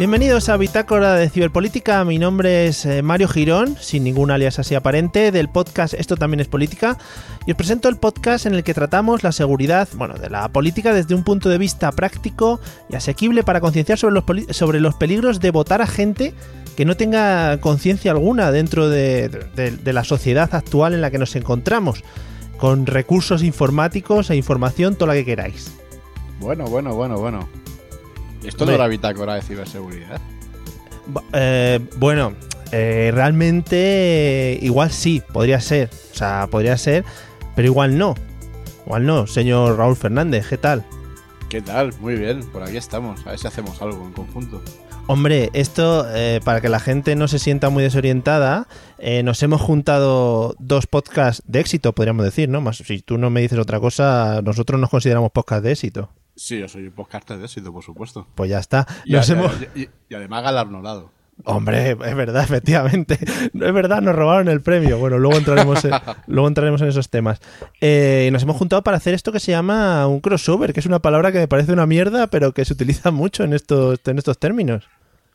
Bienvenidos a Bitácora de Ciberpolítica. Mi nombre es eh, Mario Girón, sin ningún alias así aparente, del podcast Esto también es política. Y os presento el podcast en el que tratamos la seguridad, bueno, de la política desde un punto de vista práctico y asequible para concienciar sobre los, sobre los peligros de votar a gente que no tenga conciencia alguna dentro de, de- de la sociedad actual en la que nos encontramos, con recursos informáticos e información, todo lo que queráis. Bueno, bueno, bueno, bueno. Esto no era bitácora de ciberseguridad. Eh, bueno, eh, realmente igual sí, podría ser. O sea, podría ser, pero igual no. Igual no, señor Raúl Fernández, ¿qué tal? ¿Qué tal? Muy bien, por aquí estamos. A ver si hacemos algo en conjunto. Hombre, esto, eh, para que la gente no se sienta muy desorientada, eh, nos hemos juntado dos podcasts de éxito, podríamos decir, ¿no? Más, si tú no me dices otra cosa, nosotros nos consideramos podcast de éxito. Sí, yo soy un podcaster de éxito, por supuesto. Pues ya está. Y, Nos y- hemos... y- y además galardonado. Hombre, es verdad, efectivamente. No es verdad, nos robaron el premio. Bueno, luego entraremos en, luego entraremos en esos temas. Eh, nos hemos juntado para hacer esto que se llama un crossover, que es una palabra que me parece una mierda, pero que se utiliza mucho en estos, en estos términos.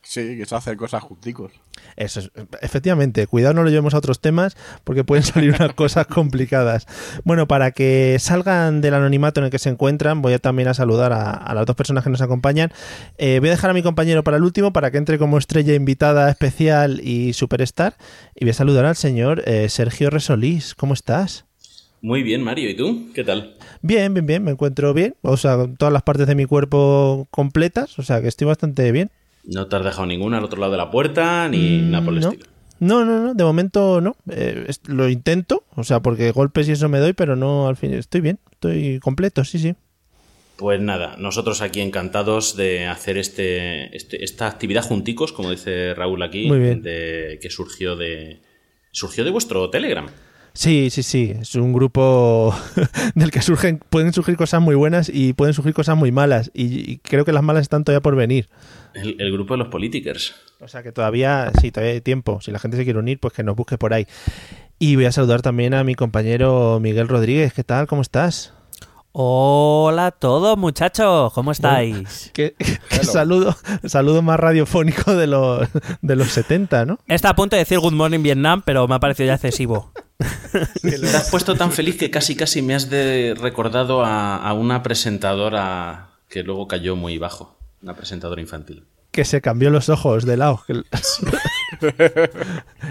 Sí, que es hacer cosas junticos. Eso es, efectivamente, cuidado no lo llevemos a otros temas porque pueden salir unas cosas complicadas. Bueno, para que salgan del anonimato en el que se encuentran, voy a también a saludar a, a las dos personas que nos acompañan. Eh, voy a dejar a mi compañero para el último para que entre como estrella invitada especial y superstar. Y voy a saludar al señor eh, Sergio Resolís. ¿Cómo estás? Muy bien, Mario. ¿Y tú? ¿Qué tal? Bien, bien, bien, me encuentro bien. O sea, con todas las partes de mi cuerpo completas, o sea que estoy bastante bien. No te has dejado ninguna al otro lado de la puerta ni Mm, nada por el no. estilo. No, no, no, de momento no. Eh, lo intento, o sea, porque golpes y eso me doy, pero no, al fin, estoy bien, estoy completo, sí, sí. Pues nada, nosotros aquí encantados de hacer este, este- esta actividad junticos, como dice Raúl aquí, Muy bien. de- que surgió de surgió de vuestro Telegram. Sí, sí, sí, es un grupo del que surgen, pueden surgir cosas muy buenas y pueden surgir cosas muy malas, y, y creo que las malas están todavía por venir. El, el grupo de los politikers. O sea que todavía, sí, todavía hay tiempo. Si la gente se quiere unir, pues que nos busque por ahí. Y voy a saludar también a mi compañero Miguel Rodríguez. ¿Qué tal? ¿Cómo estás? Hola a todos, muchachos, ¿cómo estáis? Qué, qué saludo, saludo más radiofónico de los, de los 70, ¿no? Está a punto de decir Good Morning Vietnam, pero me ha parecido ya excesivo. Te has puesto tan feliz que casi casi me has de recordado a, a una presentadora que luego cayó muy bajo. Una presentadora infantil. que se cambió los ojos de lado.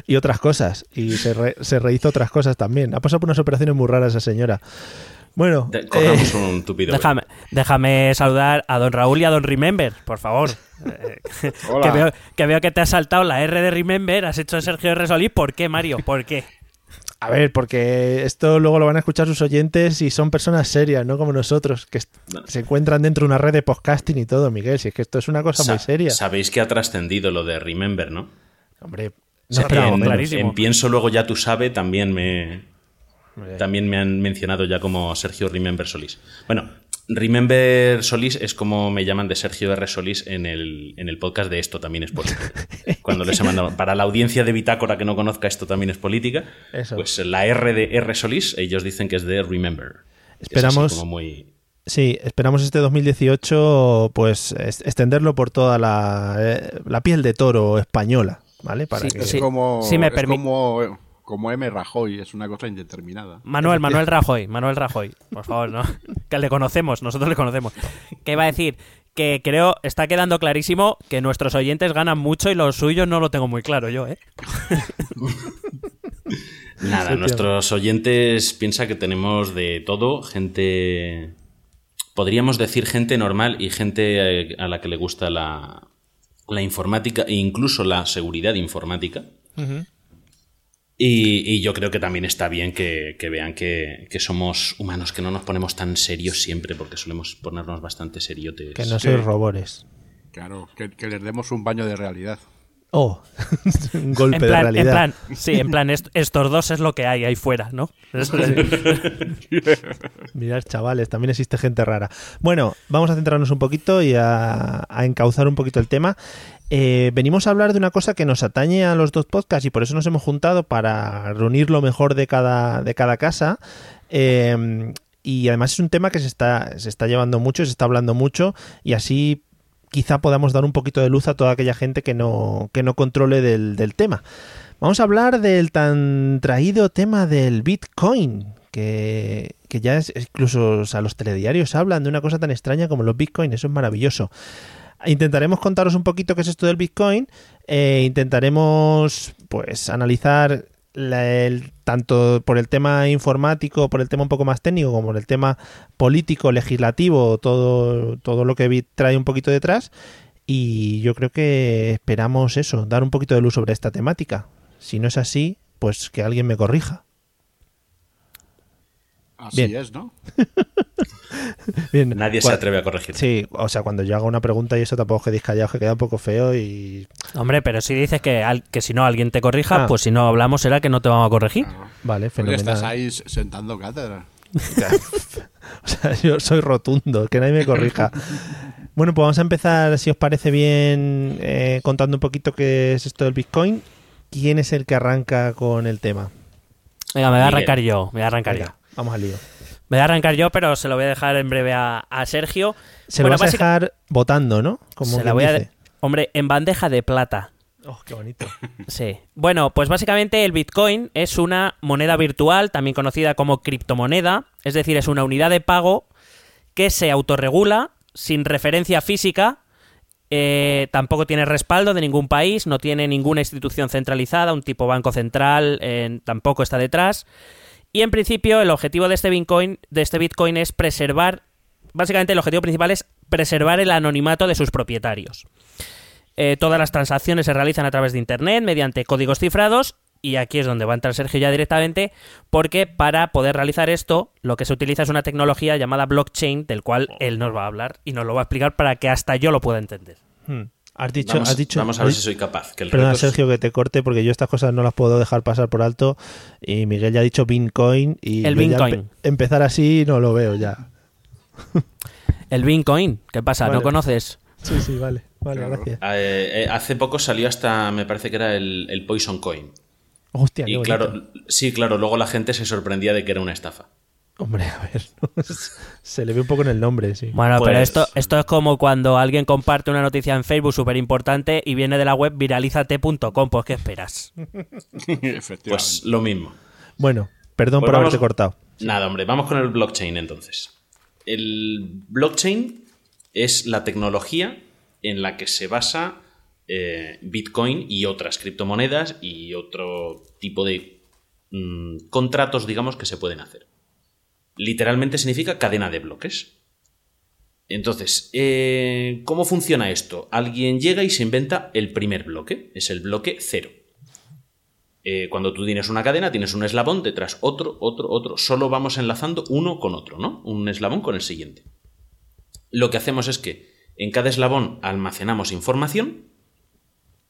y otras cosas. Y se, re- se rehizo otras cosas también. Ha pasado por unas operaciones muy raras esa señora. Bueno, De- eh, un tupido. Déjame, déjame saludar a don Raúl y a don Remember, por favor. Eh, Hola. que, veo, que veo que te has saltado la R de Remember, has hecho Sergio Resolí. ¿Por qué, Mario? ¿Por qué? A ver, porque esto luego lo van a escuchar sus oyentes y son personas serias, no como nosotros, que se encuentran dentro de una red de podcasting y todo, Miguel. Si es que esto es una cosa muy Sa- seria. Sabéis que ha trascendido lo de Remember, ¿no? Hombre, no esperábamos en, clarísimo. en Pienso luego ya tú sabes, también me, también me han mencionado ya como Sergio Remember Solís. Bueno, Remember Solís es como me llaman de Sergio R. Solís en el, en el podcast de Esto también es política. Cuando les he mandado, para la audiencia de Bitácora que no conozca Esto también es política, Eso. pues la R de R. Solís, ellos dicen que es de Remember. Es Esperamos- como muy... Sí, esperamos este 2018 pues es- extenderlo por toda la, eh, la piel de toro española, ¿vale? Para Sí, que- Es sí. como, me es permi- como, M. Rajoy, es una cosa indeterminada. Manuel, Manuel Rajoy, Manuel Rajoy, por favor, ¿no? Que le conocemos, nosotros le conocemos. ¿Qué iba a decir? Que creo, está quedando clarísimo que nuestros oyentes ganan mucho y los suyos no lo tengo muy claro yo, ¿eh? Nada, Sí, nuestros oyentes piensa que tenemos de todo, gente... Podríamos decir gente normal y gente eh, a la que le gusta la, la informática e incluso la seguridad informática. Ujú. Y, y yo creo que también está bien que, que vean que, que somos humanos, que no nos ponemos tan serios siempre, porque solemos ponernos bastante seriotes. Que no sois robores. Claro, que, que les demos un baño de realidad. Oh, un golpe En de plan, en realidad. plan, sí, en plan, est- estos dos es lo que hay ahí fuera, ¿no? Mirad, chavales, también existe gente rara. Bueno, vamos a centrarnos un poquito y a, a encauzar un poquito el tema. Eh, venimos a hablar de una cosa que nos atañe a los dos podcasts y por eso nos hemos juntado para reunir lo mejor de cada, de cada casa. Eh, y además es un tema que se está, se está llevando mucho, se está hablando mucho y así quizá podamos dar un poquito de luz a toda aquella gente que no, que no controle del, del tema. Vamos a hablar del tan traído tema del Bitcoin, que, que ya es, incluso o sea, los telediarios hablan de una cosa tan extraña como los Bitcoin, eso es maravilloso. Intentaremos contaros un poquito qué es esto del Bitcoin, eh, intentaremos pues analizar tanto por el tema informático, por el tema un poco más técnico, como por el tema político, legislativo, todo, todo lo que trae un poquito detrás. Y yo creo que esperamos eso, dar un poquito de luz sobre esta temática. Si no es así, pues que alguien me corrija. Así Bien. es, ¿no? Bien, Nadie se atreve a corregir. Sí, o sea, cuando yo hago una pregunta y eso tampoco os quedéis callados, que queda un poco feo y... Hombre, pero si dices que, al- que si no alguien te corrija, Ah. pues si no hablamos será que no te vamos a corregir. Vale, Porque fenomenal. estás ahí sentando cátedra. O sea, yo soy rotundo, que nadie me corrija. Bueno, pues vamos a empezar, si os parece bien, eh, contando un poquito qué es esto del Bitcoin. ¿Quién es el que arranca con el tema? Venga, me voy a Miguel. arrancar yo, me voy a arrancar Venga, yo. Vamos al lío. Me voy a arrancar yo, pero se lo voy a dejar en breve a, a Sergio. Se Bueno, lo vas a dejar votando, ¿no? Como se la voy a... Hombre, en bandeja de plata. Oh, qué bonito. Sí. Bueno, pues básicamente el Bitcoin es una moneda virtual, también conocida como criptomoneda, es decir, es una unidad de pago que se autorregula sin referencia física, eh, tampoco tiene respaldo de ningún país, no tiene ninguna institución centralizada, un tipo banco central eh, tampoco está detrás. Y en principio el objetivo de este Bitcoin, de este Bitcoin es preservar, básicamente el objetivo principal es preservar el anonimato de sus propietarios. Eh, todas las transacciones se realizan a través de Internet mediante códigos cifrados y aquí es donde va a entrar Sergio ya directamente porque para poder realizar esto lo que se utiliza es una tecnología llamada blockchain del cual él nos va a hablar y nos lo va a explicar para que hasta yo lo pueda entender. Hmm. Has dicho, vamos, has dicho, vamos a ver si soy capaz. Que el Perdona, es- Sergio, que te corte porque yo estas cosas no las puedo dejar pasar por alto. Y Miguel ya ha dicho Bitcoin y El Bitcoin. empe- empezar así no lo veo ya. El Bitcoin, ¿qué pasa? Vale. ¿No conoces? Sí, sí, vale. Vale, Claro. gracias. Eh, eh, hace poco salió hasta, me parece que era el, el Poison Coin. Hostia, Y claro, sí, claro, luego la gente se sorprendía de que era una estafa. Hombre, a ver. ¿no? Se le ve un poco en el nombre, sí. Bueno, pero Pues- esto, esto es como cuando alguien comparte una noticia en Facebook súper importante y viene de la web viralizate.com. Pues, ¿qué esperas? Efectivamente. Pues lo mismo. Bueno, perdón Pues por vamos- haberte cortado. Nada, hombre, vamos con el blockchain entonces. El blockchain es la tecnología en la que se basa eh, Bitcoin y otras criptomonedas y otro tipo de mm, contratos, digamos, que se pueden hacer. Literalmente significa cadena de bloques. Entonces, eh, ¿cómo funciona esto? Alguien llega y se inventa el primer bloque, es el bloque cero. Eh, cuando tú tienes una cadena, tienes un eslabón, detrás otro, otro, otro. Solo vamos enlazando uno con otro, ¿no? Un eslabón con el siguiente. Lo que hacemos es que en cada eslabón almacenamos información,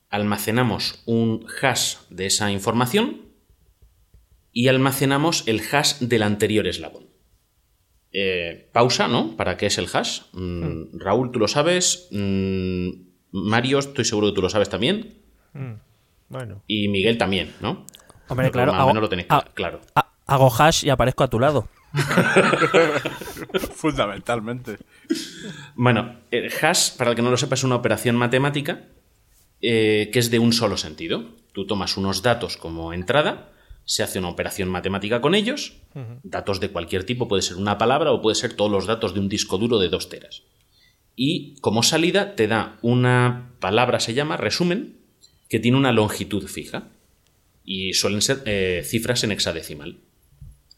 almacenamos un hash de esa información y almacenamos el hash del anterior eslabón. Eh, pausa, ¿no? ¿Para qué es el hash? Mm, Raúl, tú lo sabes. Mm, Mario, estoy seguro que tú lo sabes también. Bueno. Y Miguel también, ¿no? Hombre, claro, más hago- menos lo tenéis claro. ha- hago hash y aparezco a tu lado. Fundamentalmente. Bueno, el hash, para el que no lo sepa, es una operación matemática eh, que es de un solo sentido. Tú tomas unos datos como entrada, se hace una operación matemática con ellos, datos de cualquier tipo, puede ser una palabra o puede ser todos los datos de un disco duro de dos teras. Y como salida te da una palabra, se llama resumen, que tiene una longitud fija. Y suelen ser eh, cifras en hexadecimal.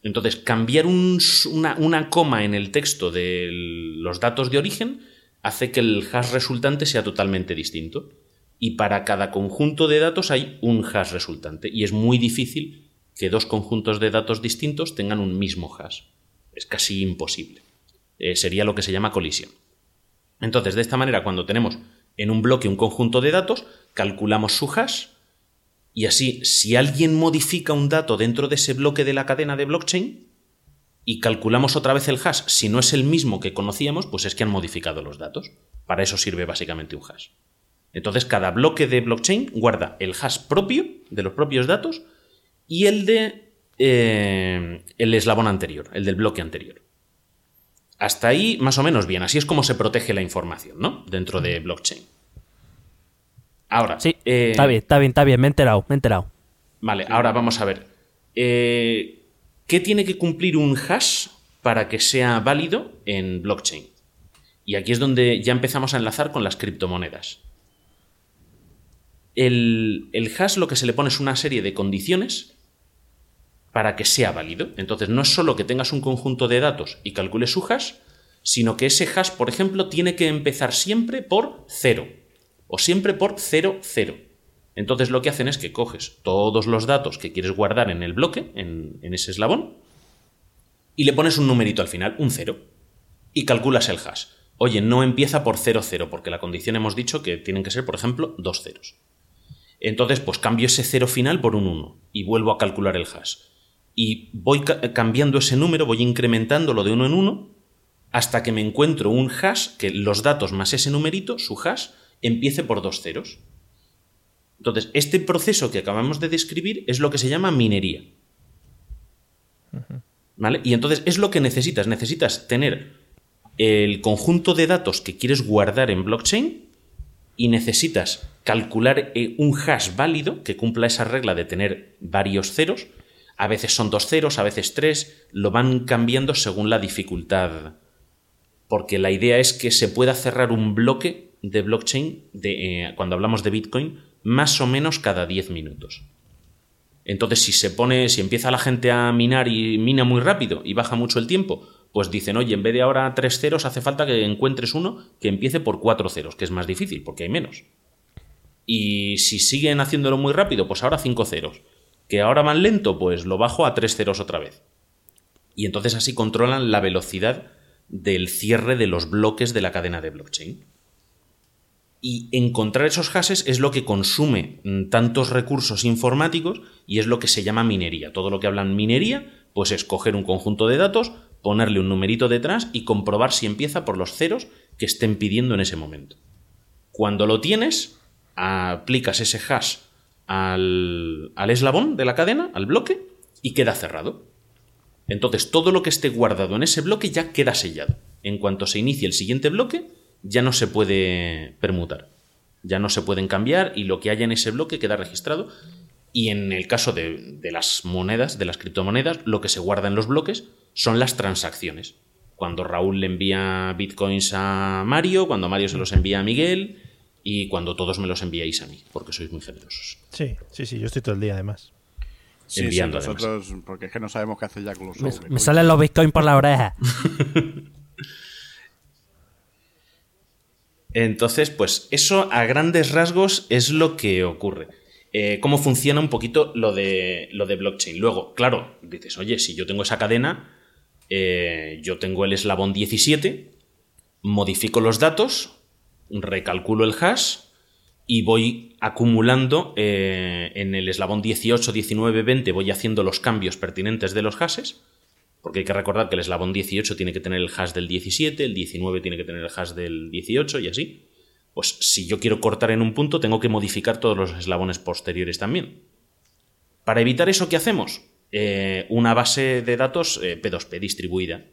Entonces, cambiar un una, una coma en el texto de los datos de origen hace que el hash resultante sea totalmente distinto. Y para cada conjunto de datos hay un hash resultante. Y es muy difícil que dos conjuntos de datos distintos tengan un mismo hash. Es casi imposible. Eh, sería lo que se llama colisión. Entonces, de esta manera, cuando tenemos en un bloque un conjunto de datos, calculamos su hash y así, si alguien modifica un dato dentro de ese bloque de la cadena de blockchain y calculamos otra vez el hash, si no es el mismo que conocíamos, pues es que han modificado los datos. Para eso sirve básicamente un hash. Entonces, cada bloque de blockchain guarda el hash propio de los propios datos y el de eh, el eslabón anterior, el del bloque anterior. Hasta ahí, más o menos bien. Así es como se protege la información, ¿no? Dentro de blockchain. Ahora. Sí, eh, está bien, está bien, está bien, me he enterado, me he enterado. Vale, ahora vamos a ver. Eh, ¿Qué tiene que cumplir un hash para que sea válido en blockchain? Y aquí es donde ya empezamos a enlazar con las criptomonedas. El, el hash lo que se le pone es una serie de condiciones para que sea válido. Entonces, no es solo que tengas un conjunto de datos y calcules su hash, sino que ese hash, por ejemplo, tiene que empezar siempre por 0 o siempre por 0, 0. Entonces lo que hacen es que coges todos los datos que quieres guardar en el bloque, en, ese eslabón, y le pones un numerito al final, un 0, y calculas el hash. Oye, no empieza por 0, 0, porque la condición hemos dicho que tienen que ser, por ejemplo, dos ceros. Entonces, pues cambio ese 0 final por un 1 y vuelvo a calcular el hash y voy cambiando ese número, voy incrementándolo de uno en uno hasta que me encuentro un hash que los datos más ese numerito, su hash, empiece por dos ceros. Entonces, este proceso que acabamos de describir es lo que se llama minería. ¿Vale? Y entonces es lo que necesitas. Necesitas tener el conjunto de datos que quieres guardar en blockchain y necesitas calcular eh, un hash válido que cumpla esa regla de tener varios ceros a veces son dos ceros, a veces tres, lo van cambiando según la dificultad. Porque la idea es que se pueda cerrar un bloque de blockchain de, eh, cuando hablamos de Bitcoin más o menos cada 10 minutos. Entonces, si se pone, si empieza la gente a minar y mina muy rápido y baja mucho el tiempo, pues dicen, oye, en vez de ahora tres ceros, hace falta que encuentres uno que empiece por cuatro ceros, que es más difícil, porque hay menos. Y si siguen haciéndolo muy rápido, pues ahora cinco ceros. ¿Que ahora van lento? Pues lo bajo a tres ceros otra vez. Y entonces así controlan la velocidad del cierre de los bloques de la cadena de blockchain. Y encontrar esos hashes es lo que consume mm, tantos recursos informáticos y es lo que se llama minería. Todo lo que hablan minería, pues es coger un conjunto de datos, ponerle un numerito detrás y comprobar si empieza por los ceros que estén pidiendo en ese momento. Cuando lo tienes, aplicas ese hash al, eslabón de la cadena, al bloque, y queda cerrado. Entonces todo lo que esté guardado en ese bloque ya queda sellado. En cuanto se inicie el siguiente bloque, ya no se puede permutar. Ya no se pueden cambiar y lo que haya en ese bloque queda registrado. Y en el caso de, de las monedas, de las criptomonedas, lo que se guarda en los bloques son las transacciones. Cuando Raúl le envía bitcoins a Mario, cuando Mario se los envía a Miguel, y cuando todos me los enviáis a mí, porque sois muy generosos. Sí, sí, sí, yo estoy todo el día además. Sí, Enviando, nosotros, porque es que no sabemos qué hacer ya con los Me, me salen los bitcoins por la oreja. Entonces, pues eso a grandes rasgos es lo que ocurre. Eh, cómo funciona un poquito lo de, lo de blockchain. Luego, claro, dices, oye, si yo tengo esa cadena, eh, yo tengo el eslabón 17, modifico los datos, recalculo el hash y voy acumulando eh, en el eslabón 18, 19, 20, voy haciendo los cambios pertinentes de los hashes, porque hay que recordar que el eslabón 18 tiene que tener el hash del 17, el 19 tiene que tener el hash del 18 y así. Pues si yo quiero cortar en un punto, tengo que modificar todos los eslabones posteriores también. Para evitar eso, ¿qué hacemos? Eh, una base de datos eh, P2P distribuida.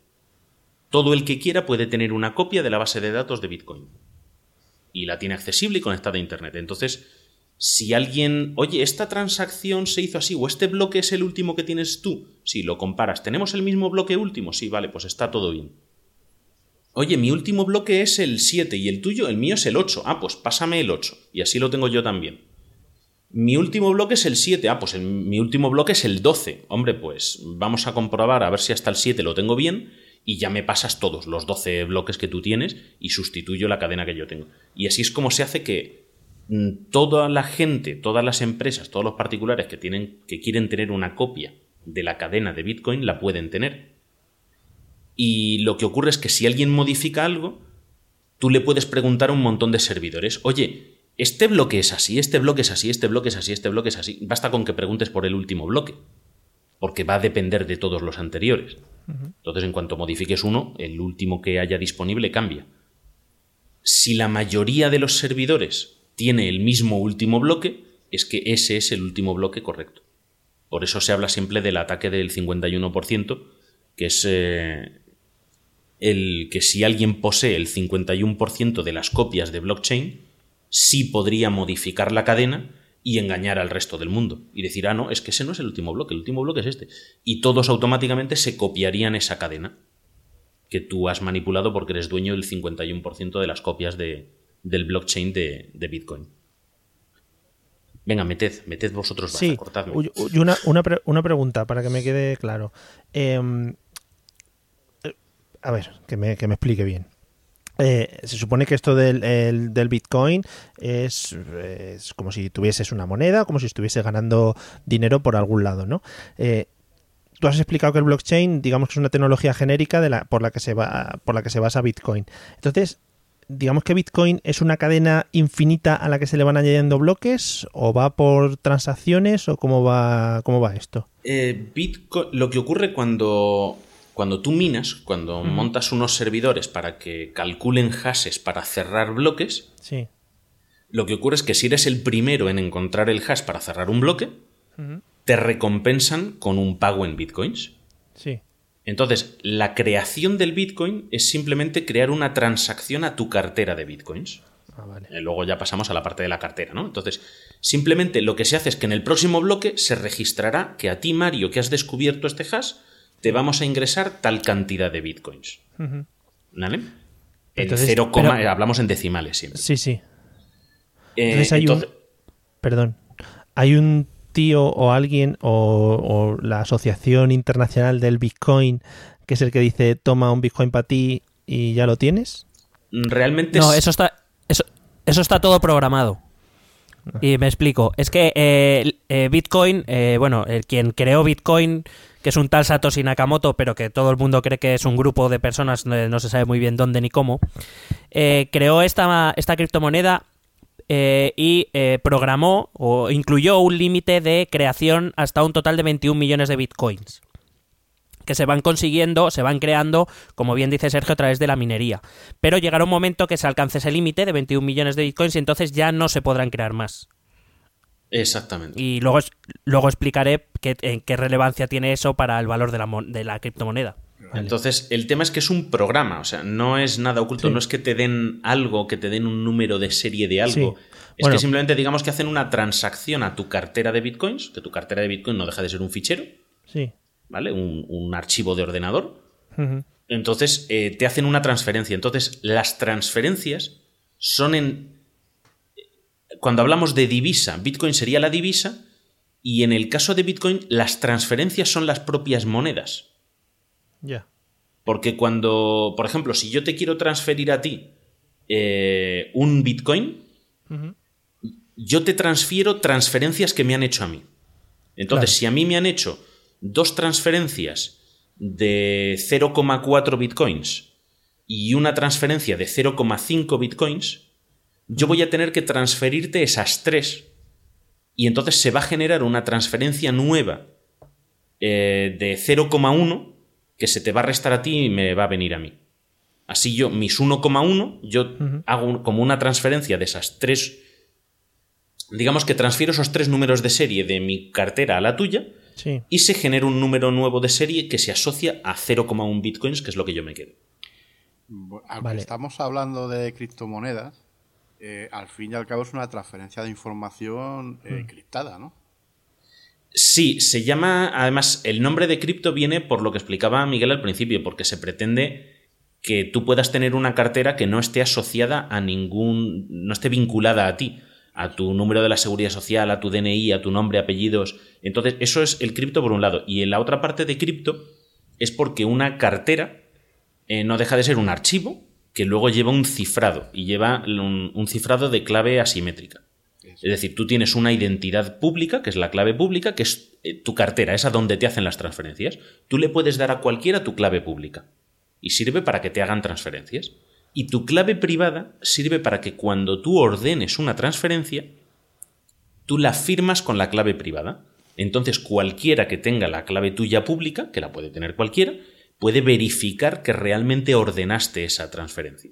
Todo el que quiera puede tener una copia de la base de datos de Bitcoin y la tiene accesible y conectada a Internet. Entonces, si alguien, oye, esta transacción se hizo así o este bloque es el último que tienes tú, si lo comparas, ¿tenemos el mismo bloque último? Sí, vale, pues está todo bien. Oye, mi último bloque es el 7 y el tuyo, el mío es el 8. Ah, pues pásame el 8 y así lo tengo yo también. Mi último bloque es el 7. Ah, pues mi último bloque es el 12. Hombre, pues vamos a comprobar a ver si hasta el 7 lo tengo bien y ya me pasas todos los 12 bloques que tú tienes y sustituyo la cadena que yo tengo. Y así es como se hace que mm, toda la gente, todas las empresas, todos los particulares que, tienen, que quieren tener una copia de la cadena de Bitcoin la pueden tener. Y lo que ocurre es que si alguien modifica algo, tú le puedes preguntar a un montón de servidores, oye, este bloque es así, este bloque es así, este bloque es así, este bloque es así. Basta con que preguntes por el último bloque, porque va a depender de todos los anteriores. Entonces, en cuanto modifiques uno, el último que haya disponible cambia. Si la mayoría de los servidores tiene el mismo último bloque, es que ese es el último bloque correcto. Por eso se habla siempre del ataque del 51%, que es eh, el que si alguien posee el 51% de las copias de blockchain, sí podría modificar la cadena y engañar al resto del mundo. Y decir, ah, no, es que ese no es el último bloque, el último bloque es este. Y todos automáticamente se copiarían esa cadena que tú has manipulado porque eres dueño del 51% de las copias de, del blockchain de, de Bitcoin. Venga, meted, meted vosotros, sí. cortadme. Y una, una, una, pregunta para que me quede claro. Em, eh, a ver, que me, que me explique bien. Eh, se supone que esto del, del Bitcoin es, como si tuvieses una moneda, como si estuviese ganando dinero por algún lado, ¿no? Eh, tú has explicado que el blockchain, digamos que es una tecnología genérica de la, por la que se va, por la que se basa Bitcoin. Entonces, digamos que Bitcoin es una cadena infinita a la que se le van añadiendo bloques o va por transacciones o cómo va, cómo va esto? Eh, Bitcoin, lo que ocurre cuando, cuando tú minas, cuando montas unos servidores para que calculen hashes para cerrar bloques, sí. lo que ocurre es que si eres el primero en encontrar el hash para cerrar un bloque, te recompensan con un pago en bitcoins. Sí. Entonces, la creación del Bitcoin es simplemente crear una transacción a tu cartera de Bitcoins. Ah, vale. Eh, luego ya pasamos a la parte de la cartera, ¿no? Entonces, simplemente lo que se hace es que en el próximo bloque se registrará que a ti, Mario, que has descubierto este hash, te vamos a ingresar tal cantidad de bitcoins. ¿Vale? Entonces, cero hablamos en decimales siempre. Sí, sí. Eh, entonces hay un. Perdón. Hay un tío o alguien o, la Asociación Internacional del Bitcoin, que es el que dice toma un Bitcoin para ti y ya lo tienes? Realmente. No, eso está, eso, eso está todo programado. Y me explico. Es que eh, eh, Bitcoin, eh, bueno, quien creó Bitcoin, que es un tal Satoshi Nakamoto, pero que todo el mundo cree que es un grupo de personas, no, se sabe muy bien dónde ni cómo, creó esta, esta criptomoneda eh, y eh, programó o incluyó un límite de creación hasta un total de 21 millones de bitcoins que se van consiguiendo, se van creando, como bien dice Sergio, a través de la minería. Pero llegará un momento que se alcance ese límite de 21 millones de bitcoins y entonces ya no se podrán crear más. Exactamente. Y luego, luego explicaré qué, qué relevancia tiene eso para el valor de la, de la criptomoneda. Entonces, el tema es que es un programa, o sea, no es nada oculto, no es que te den algo, que te den un número de serie de algo. Es que simplemente digamos que hacen una transacción a tu cartera de bitcoins, que tu cartera de bitcoin no deja de ser un fichero. Sí. ¿Vale? Un, archivo de ordenador. Entonces, eh, te hacen una transferencia. Entonces, las transferencias son en. Cuando hablamos de divisa, Bitcoin sería la divisa, y en el caso de Bitcoin, las transferencias son las propias monedas. Ya. Porque cuando, por ejemplo, si yo te quiero transferir a ti eh, un Bitcoin, yo te transfiero transferencias que me han hecho a mí. Entonces, si a mí me han hecho dos transferencias de 0,4 bitcoins y una transferencia de 0,5 bitcoins, yo voy a tener que transferirte esas tres. Y entonces se va a generar una transferencia nueva eh, de 0,1 que se te va a restar a ti y me va a venir a mí. Así yo, mis 1,1, yo hago como una transferencia de esas tres. Digamos que transfiero esos tres números de serie de mi cartera a la tuya y se genera un número nuevo de serie que se asocia a 0,1 bitcoins, que es lo que yo me quedo. Aunque estamos hablando de criptomonedas, eh, al fin y al cabo es una transferencia de información eh, criptada, ¿no? Sí, se llama, además, el nombre de cripto viene por lo que explicaba Miguel al principio, porque se pretende que tú puedas tener una cartera que no esté asociada a ningún, no esté vinculada a ti, a tu número de la seguridad social, a tu DNI, a tu nombre, apellidos. Entonces, eso es el cripto por un lado. Y en la otra parte de cripto es porque una cartera eh, no deja de ser un archivo que luego lleva un cifrado y lleva un cifrado de clave asimétrica. Es decir, tú tienes una identidad pública, que es la clave pública, que es eh, tu cartera, es a donde te hacen las transferencias. Tú le puedes dar a cualquiera tu clave pública y sirve para que te hagan transferencias. Y tu clave privada sirve para que cuando tú ordenes una transferencia, tú la firmas con la clave privada. Entonces cualquiera que tenga la clave tuya pública, que la puede tener cualquiera, puede verificar que realmente ordenaste esa transferencia.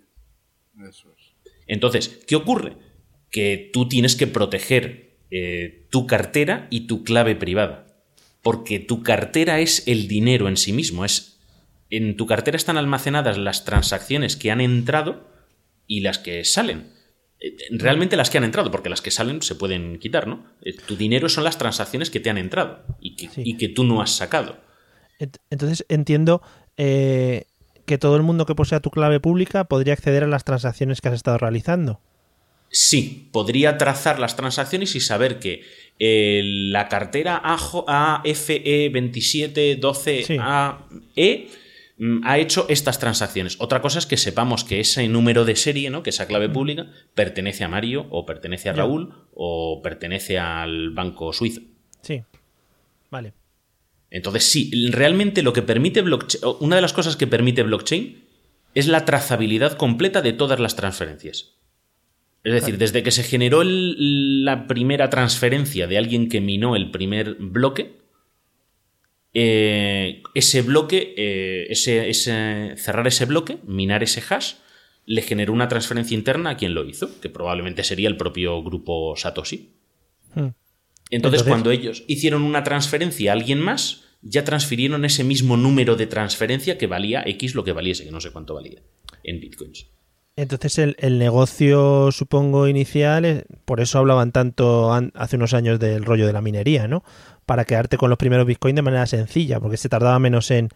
Eso es. Entonces, ¿qué ocurre? que tú tienes que proteger eh, tu cartera y tu clave privada. Porque tu cartera es el dinero en sí mismo, es en tu cartera están almacenadas las transacciones que han entrado y las que salen. Eh, realmente las que han entrado, porque las que salen se pueden quitar, ¿no? Eh, tu dinero son las transacciones que te han entrado y que, tú no has sacado. Entonces entiendo eh, que todo el mundo que posea tu clave pública podría acceder a las transacciones que has estado realizando. Sí, podría trazar las transacciones y saber que la cartera AFE2712AE Mm, ha hecho estas transacciones. Otra cosa es que sepamos que ese número de serie, ¿no? que esa clave pública, pertenece a Mario o pertenece a Raúl o pertenece al banco suizo. Sí. Vale. Entonces, sí, realmente lo que permite blockchain, una de las cosas que permite blockchain es la trazabilidad completa de todas las transferencias. Es decir, desde que se generó la primera transferencia de alguien que minó el primer bloque, eh, ese bloque, eh, ese, cerrar ese bloque, minar ese hash, le generó una transferencia interna a quien lo hizo, que probablemente sería el propio grupo Satoshi. Hmm. Entonces, cuando ellos hicieron una transferencia a alguien más, ya transfirieron ese mismo número de transferencia que valía X lo que valiese, que no sé cuánto valía en bitcoins. Entonces el, el negocio, supongo, inicial, eh, por eso hablaban tanto hace unos años del rollo de la minería, ¿no? Para quedarte con los primeros bitcoins de manera sencilla, porque se tardaba menos en,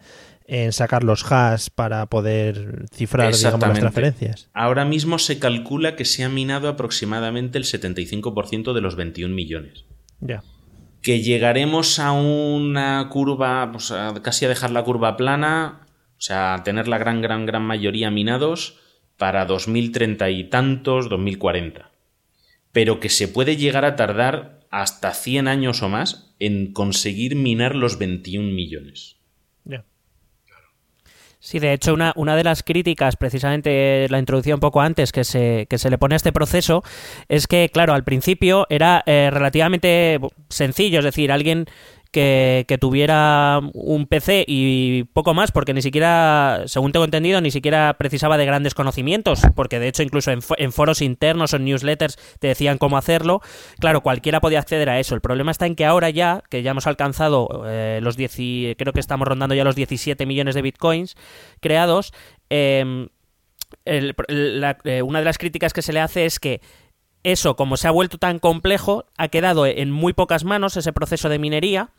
sacar los hash para poder cifrar digamos, las transferencias. Ahora mismo se calcula que se ha minado aproximadamente el 75% de los 21 millones. Ya. Que llegaremos a una curva, pues casi a dejar la curva plana, o sea, a tener la gran, gran, gran mayoría minados para 2030 y tantos, 2040. Pero que se puede llegar a tardar hasta 100 años o más en conseguir minar los 21 millones. Sí, de hecho, una, una de las críticas, precisamente la introducción un poco antes, que se, que se le pone a este proceso, es que, claro, al principio era eh, relativamente sencillo, es decir, alguien que, tuviera un PC y poco más, porque ni siquiera, según tengo entendido, ni siquiera precisaba de grandes conocimientos, porque de hecho incluso en, foros internos o en newsletters te decían cómo hacerlo. Claro, cualquiera podía acceder a eso. El problema está en que ahora ya, que ya hemos alcanzado eh, los 10, creo que estamos rondando ya los 17 millones de bitcoins creados, em, eh, una de las críticas que se le hace es que eso, como se ha vuelto tan complejo, ha quedado en muy pocas manos ese proceso de minería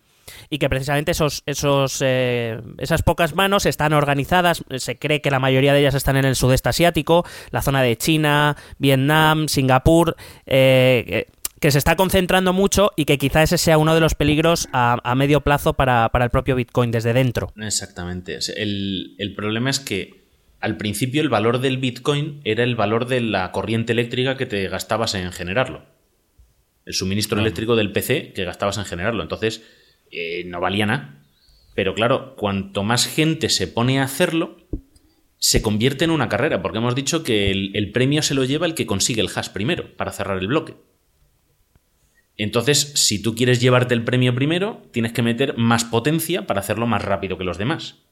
y que precisamente esos, esos, eh, esas pocas manos están organizadas, se cree que la mayoría de ellas están en el sudeste asiático, la zona de China, Vietnam, Singapur, eh, que se está concentrando mucho y que quizá ese sea uno de los peligros a, medio plazo para, el propio Bitcoin desde dentro. Exactamente. El, el problema es que al principio el valor del Bitcoin era el valor de la corriente eléctrica que te gastabas en generarlo. El suministro eléctrico del PC que gastabas en generarlo. Entonces, eh, no valía nada. Pero claro, cuanto más gente se pone a hacerlo, se convierte en una carrera, porque hemos dicho que el, premio se lo lleva el que consigue el hash primero para cerrar el bloque. Entonces, si tú quieres llevarte el premio primero, tienes que meter más potencia para hacerlo más rápido que los demás.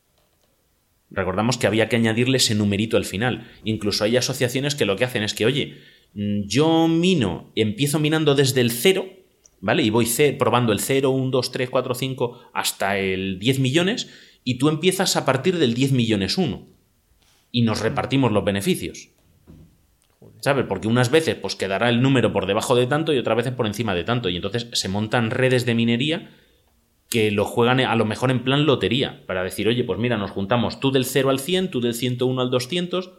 Recordamos que había que añadirle ese numerito al final. Incluso hay asociaciones que lo que hacen es que, oye, mm, yo mino, empiezo minando desde el cero, ¿vale? Y voy probando el 0, 1, 2, 3, 4, 5 hasta el 10 millones y tú empiezas a partir del 10 millones 1 y nos repartimos los beneficios. ¿Sabes? Porque unas veces pues quedará el número por debajo de tanto y otras veces por encima de tanto y entonces se montan redes de minería que lo juegan a lo mejor en plan lotería, para decir, oye, pues mira, nos juntamos tú del 0 al 100, tú del 101 al 200,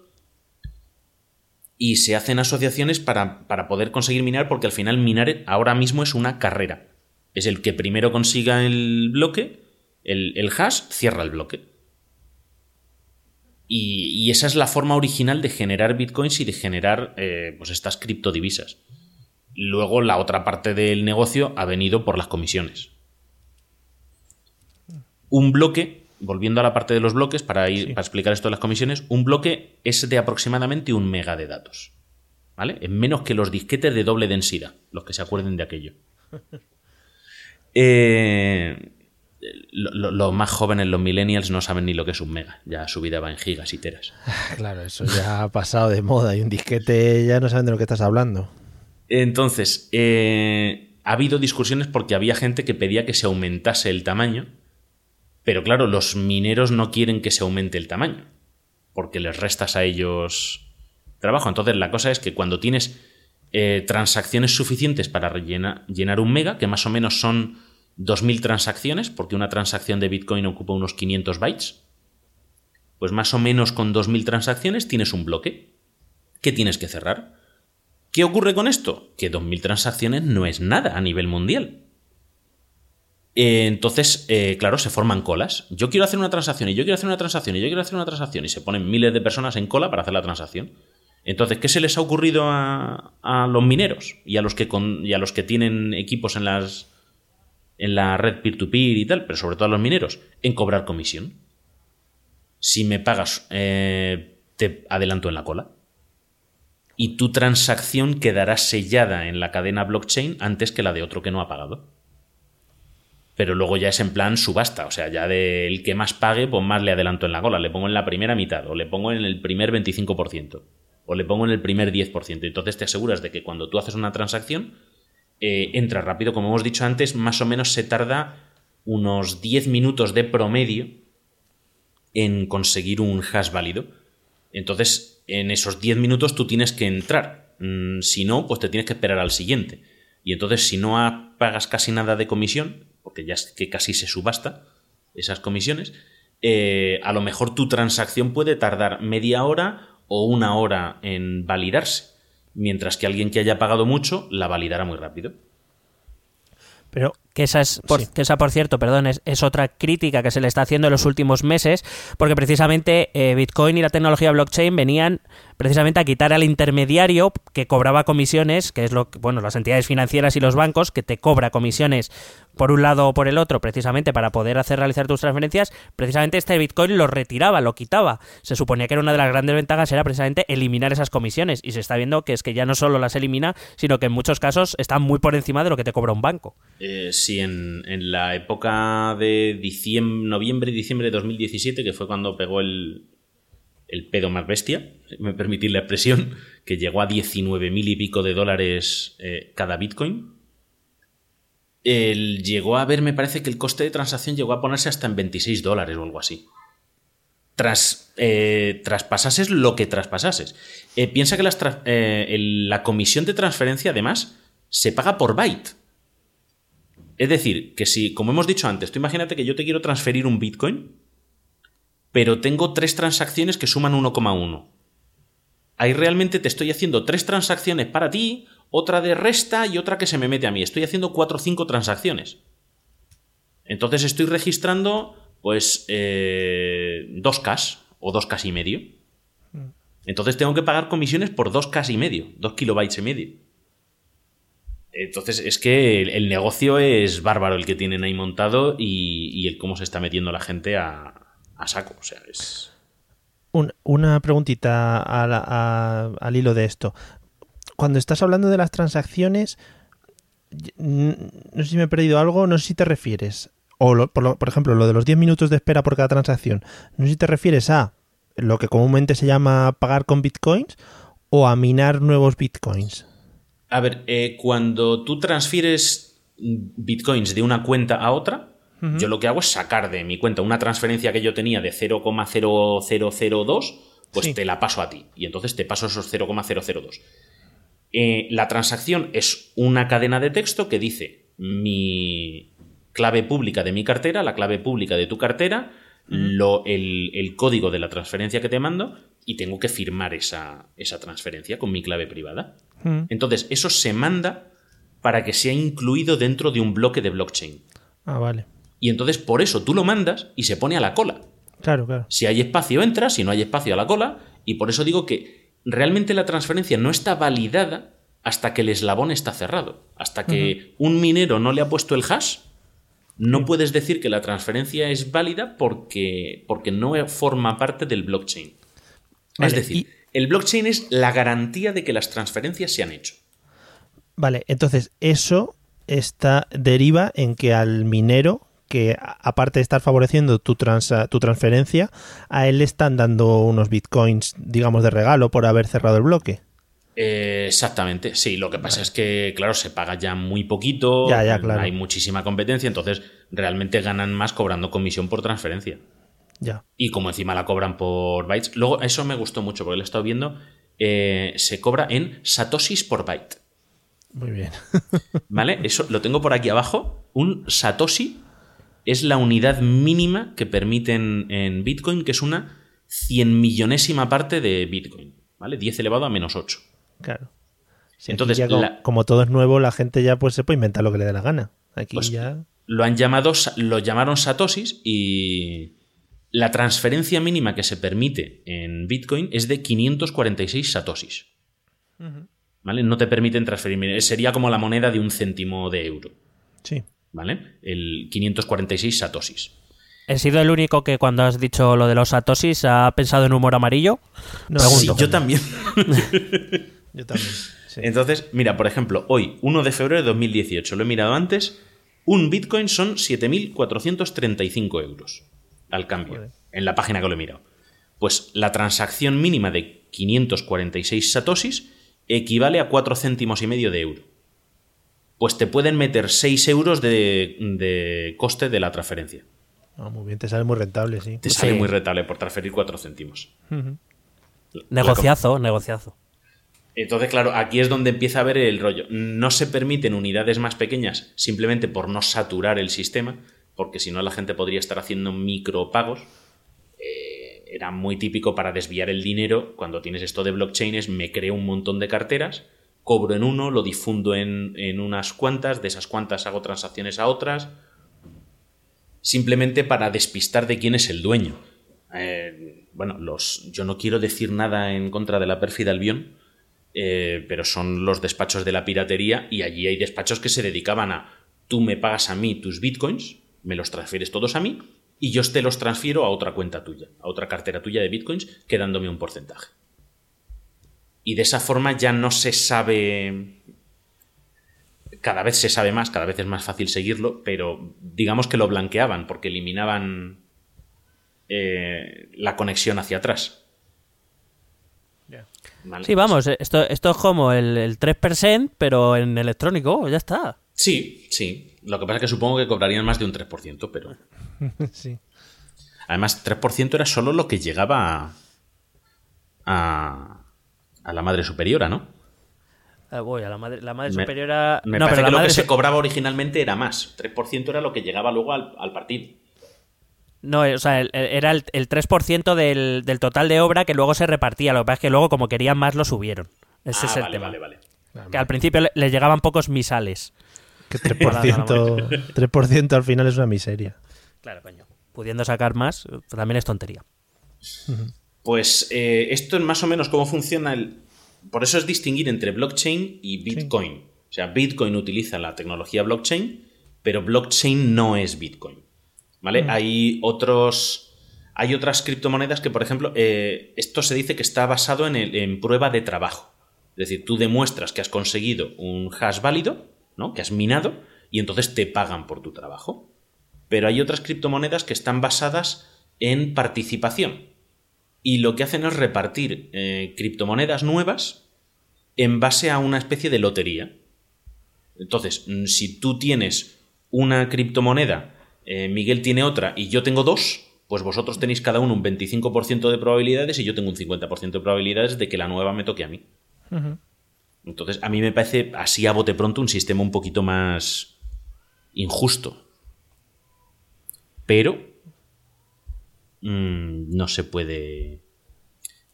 y se hacen asociaciones para, poder conseguir minar, porque al final minar ahora mismo es una carrera. Es el que primero consiga el bloque, el, hash, cierra el bloque. Y, esa es la forma original de generar bitcoins y de generar eh, pues estas criptodivisas. Luego la otra parte del negocio ha venido por las comisiones. Un bloque volviendo a la parte de los bloques, para, ir, para explicar esto de las comisiones, un bloque es de aproximadamente un mega de datos. ¿Vale? Es menos que los disquetes de doble densidad, los que se acuerden de aquello. Eh, los más jóvenes, los millennials, no saben ni lo que es un mega. Ya su vida va en gigas y teras. Claro, eso ya ha pasado de moda y un disquete ya no saben de lo que estás hablando. Entonces, eh, ha habido discusiones porque había gente que pedía que se aumentase el tamaño Pero claro, los mineros no quieren que se aumente el tamaño, porque les restas a ellos trabajo. Entonces la cosa es que cuando tienes eh, transacciones suficientes para llenar un mega, que más o menos son 2.000 transacciones, porque una transacción de Bitcoin ocupa unos 500 bytes, pues más o menos con 2.000 transacciones tienes un bloque que tienes que cerrar. ¿Qué ocurre con esto? Que 2.000 transacciones no es nada a nivel mundial. Entonces, eh, claro, se forman colas. Yo quiero hacer una transacción y yo quiero hacer una transacción y yo quiero hacer una transacción y se ponen miles de personas en cola para hacer la transacción. Entonces, ¿qué se les ha ocurrido a, los mineros y a los que a los que tienen equipos en las en la red peer-to-peer y tal, pero sobre todo a los mineros, en cobrar comisión? Si me pagas, eh, te adelanto en la cola. Y tu transacción quedará sellada en la cadena blockchain antes que la de otro que no ha pagado pero luego ya es en plan subasta, o sea, ya del que más pague, pues más le adelanto en la cola, le pongo en la primera mitad, o le pongo en el primer 25%, o le pongo en el primer 10%. Entonces te aseguras de que cuando tú haces una transacción, eh, entra rápido. Como hemos dicho antes, más o menos se tarda unos 10 minutos de promedio en conseguir un hash válido. Entonces, en esos 10 minutos tú tienes que entrar. Mm, si no, pues te tienes que esperar al siguiente. Y entonces, si no pagas casi nada de comisión, porque ya es que casi se subasta esas comisiones, eh, a lo mejor tu transacción puede tardar media hora o una hora en validarse, mientras que alguien que haya pagado mucho la validará muy rápido. Pero que esa es, por, que esa por cierto, perdón, es, otra crítica que se le está haciendo en los últimos meses, porque precisamente eh, Bitcoin y la tecnología blockchain venían precisamente a quitar al intermediario que cobraba comisiones, que es lo que, bueno, las entidades financieras y los bancos, que te cobra comisiones por un lado o por el otro, precisamente para poder hacer realizar tus transferencias, precisamente este Bitcoin lo retiraba, lo quitaba. Se suponía que era una de las grandes ventajas era precisamente eliminar esas comisiones y se está viendo que es que ya no solo las elimina, sino que en muchos casos están muy por encima de lo que te cobra un banco. Eh, sí, en, la época de diciembre, noviembre diciembre de 2017, que fue cuando pegó el, el pedo más bestia, me permitís la expresión, que llegó a 19 mil y pico de dólares eh, cada Bitcoin llegó a ver, me parece que el coste de transacción llegó a ponerse hasta en 26 dólares o algo así. Tras, eh, traspasases lo que traspasases. Eh, piensa que la comisión de transferencia, además, se paga por byte. Es decir, que si, como hemos dicho antes, tú imagínate que yo te quiero transferir un Bitcoin, pero tengo tres transacciones que suman 1,1. Ahí realmente te estoy haciendo tres transacciones para ti, otra de resta y otra que se me mete a mí. Estoy haciendo 4 o 5 transacciones. Entonces estoy registrando pues eh, 2K o 2K y medio. Entonces tengo que pagar comisiones por 2K y medio, 2 kilobytes y medio. Entonces es que el, negocio es bárbaro el que tienen ahí montado y, el cómo se está metiendo la gente a, saco. O sea, es... una preguntita al hilo de esto cuando estás hablando de las transacciones, no sé si me he perdido algo, no sé si te refieres, o por, ejemplo, lo de los 10 minutos de espera por cada transacción, no sé si te refieres a lo que comúnmente se llama pagar con bitcoins o a minar nuevos bitcoins. A ver, eh, cuando tú transfieres bitcoins de una cuenta a otra, yo lo que hago es sacar de mi cuenta una transferencia que yo tenía de 0,0002, pues te la paso a ti. Y entonces te paso esos 0,002. Eh, la transacción es una cadena de texto que dice mi clave pública de mi cartera, la clave pública de tu cartera, el, código de la transferencia que te mando y tengo que firmar esa, esa transferencia con mi clave privada. Entonces, eso se manda para que sea incluido dentro de un bloque de blockchain. Ah, vale. Y entonces por eso tú lo mandas y se pone a la cola. Claro, claro. Si hay espacio entra, si no hay espacio a la cola. Y por eso digo que realmente la transferencia no está validada hasta que el eslabón está cerrado. Hasta que un minero no le ha puesto el hash, no puedes decir que la transferencia es válida porque, porque no forma parte del blockchain. es decir, el blockchain es la garantía de que las transferencias se han hecho. Vale, entonces eso está, deriva en que al minero que aparte de estar favoreciendo tu, tu transferencia, a él le están dando unos bitcoins, digamos, de regalo por haber cerrado el bloque. Eh, exactamente, sí. Lo que pasa es que, claro, se paga ya muy poquito, Ya, ya, claro. hay muchísima competencia, entonces realmente ganan más cobrando comisión por transferencia. Ya. Y como encima la cobran por bytes. Luego, eso me gustó mucho porque lo he estado viendo. eh, se cobra en satoshis por byte. Muy bien. ¿Vale? Eso lo tengo por aquí abajo. Un satoshi es la unidad mínima que permiten en Bitcoin, que es una cien millonésima parte de Bitcoin. ¿Vale? 10 elevado a menos 8. Claro. Entonces, ya como, la- como todo es nuevo, la gente ya pues se puede inventar lo que le dé la gana. Aquí Pues, ya. Lo han llamado, lo llamaron satoshis y la transferencia mínima que se permite en Bitcoin es de 546 satoshis. ¿Vale? No te permiten transferir. Sería como la moneda de un céntimo de euro. Sí. ¿Vale? El 546 satoshis. ¿He sido el único que cuando has dicho lo de los satoshis ha pensado en humor amarillo? No, Sí, yo también. Yo también. sí. Entonces, mira, por ejemplo, hoy, 1 de febrero de 2018, lo he mirado antes, un Bitcoin son 7.435 euros al cambio, Joder. en la página que lo he mirado. Pues la transacción mínima de 546 satoshis equivale a 4 céntimos y medio de euro. Pues te pueden meter 6 euros de, de coste de la transferencia. Ah, muy bien, te sale muy rentable, sí. Te sale muy rentable por transferir 4 céntimos. Negociazo, negociazo. Entonces, claro, aquí es donde empieza a ver el rollo. No se permiten unidades más pequeñas simplemente por no saturar el sistema, porque si no la gente podría estar haciendo micropagos. Eh, era muy típico para desviar el dinero. Cuando tienes esto de blockchain es me creo un montón de carteras, cobro en uno, lo difundo en, en unas cuantas, de esas cuantas hago transacciones a otras, simplemente para despistar de quién es el dueño. Eh, bueno, los, yo no quiero decir nada en contra de la pérfida Albión, eh, pero son los despachos de la piratería y allí hay despachos que se dedicaban a tú me pagas a mí tus bitcoins, me los transfieres todos a mí y yo te los transfiero a otra cuenta tuya, a otra cartera tuya de bitcoins, quedándome un porcentaje. Y de esa forma ya no se sabe cada vez se sabe más, cada vez es más fácil seguirlo, pero digamos que lo blanqueaban porque eliminaban eh, la conexión hacia atrás. ¿Vale? Sí, vamos, eh, esto, esto es como el, el 3%, pero en electrónico, ya está. Sí, sí. Lo que pasa es que supongo que cobrarían más de un 3%, pero... sí. Además, 3% era solo lo que llegaba a, a la madre superiora, ¿no? Ah, voy, a la madre, la madre Me- superiora... Me no, parece pero la que lo madre que se cobraba originalmente era más. 3% era lo que llegaba luego al, al partido. No, eh, o sea, el- el- era el, el 3% del, del total de obra que luego se repartía. Lo que pasa es que luego, como querían más, lo subieron. Ese ah, es el vale, tema. vale, vale. Que al principio le, le llegaban pocos misales. Que 3%, 3% al final es una miseria. Claro, coño. Pudiendo sacar más, también es tontería. Pues eh, esto es más o menos cómo funciona el... Por eso es distinguir entre blockchain y Bitcoin. O sea, Bitcoin utiliza la tecnología blockchain, pero blockchain no es Bitcoin. ¿Vale? Hay otros... Hay otras criptomonedas que, por ejemplo, eh, esto se dice que está basado en, el- en prueba de trabajo. Es decir, tú demuestras que has conseguido un hash válido, ¿no? Que has minado, y entonces te pagan por tu trabajo. Pero hay otras criptomonedas que están basadas en participación y lo que hacen es repartir eh, criptomonedas nuevas en base a una especie de lotería. Entonces, mm, si tú tienes una criptomoneda, eh, Miguel tiene otra y yo tengo dos, pues vosotros tenéis cada uno un 25% de probabilidades y yo tengo un 50% de probabilidades de que la nueva me toque a mí. Entonces, a mí me parece así a bote pronto un sistema un poquito más injusto. Pero mm, no se puede.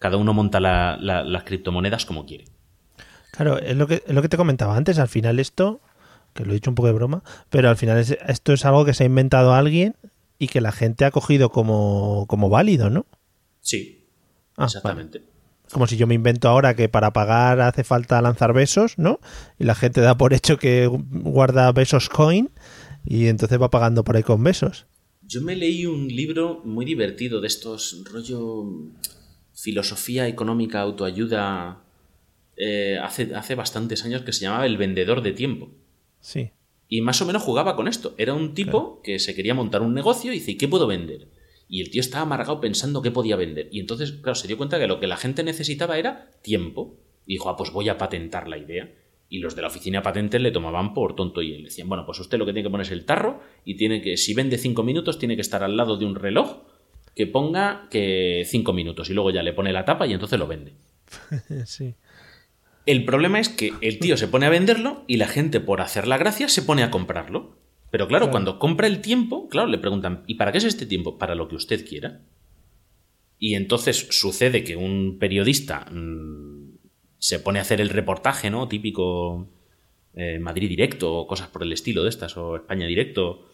Cada uno monta la- la- las criptomonedas como quiere. Claro, es lo, que, es lo que te comentaba antes. Al final esto, que lo he dicho un poco de broma, pero al final es- esto es algo que se ha inventado alguien y que la gente ha cogido como, como válido, ¿no? Sí, Ah, exactamente. Como si yo me invento ahora que para pagar hace falta lanzar besos, ¿no? Y la gente da por hecho que guarda besos coin y entonces va pagando por ahí con besos. Yo me leí un libro muy divertido de estos rollo filosofía económica, autoayuda, eh, hace, hace bastantes años que se llamaba El vendedor de tiempo. Sí. Y más o menos jugaba con esto. Era un tipo que se quería montar un negocio y dice, ¿y qué puedo vender? Y el tío estaba amargado pensando qué podía vender. Y entonces, claro, se dio cuenta que lo que la gente necesitaba era tiempo. Y dijo, ah, pues voy a patentar la idea. Y los de la oficina patentes le tomaban por tonto y le decían, bueno, pues usted lo que tiene que poner es el tarro y tiene que, si vende cinco minutos, tiene que estar al lado de un reloj que ponga que cinco minutos y luego ya le pone la tapa y entonces lo vende. sí. El problema es que el tío se pone a venderlo y la gente, por hacer la gracia, se pone a comprarlo. Pero claro, cuando compra el tiempo, claro, le preguntan, ¿y para qué es este tiempo? Para lo que usted quiera. Y entonces sucede que un periodista mm, se pone a hacer el reportaje, ¿no? Típico eh, Madrid Directo o cosas por el estilo de estas, o España Directo.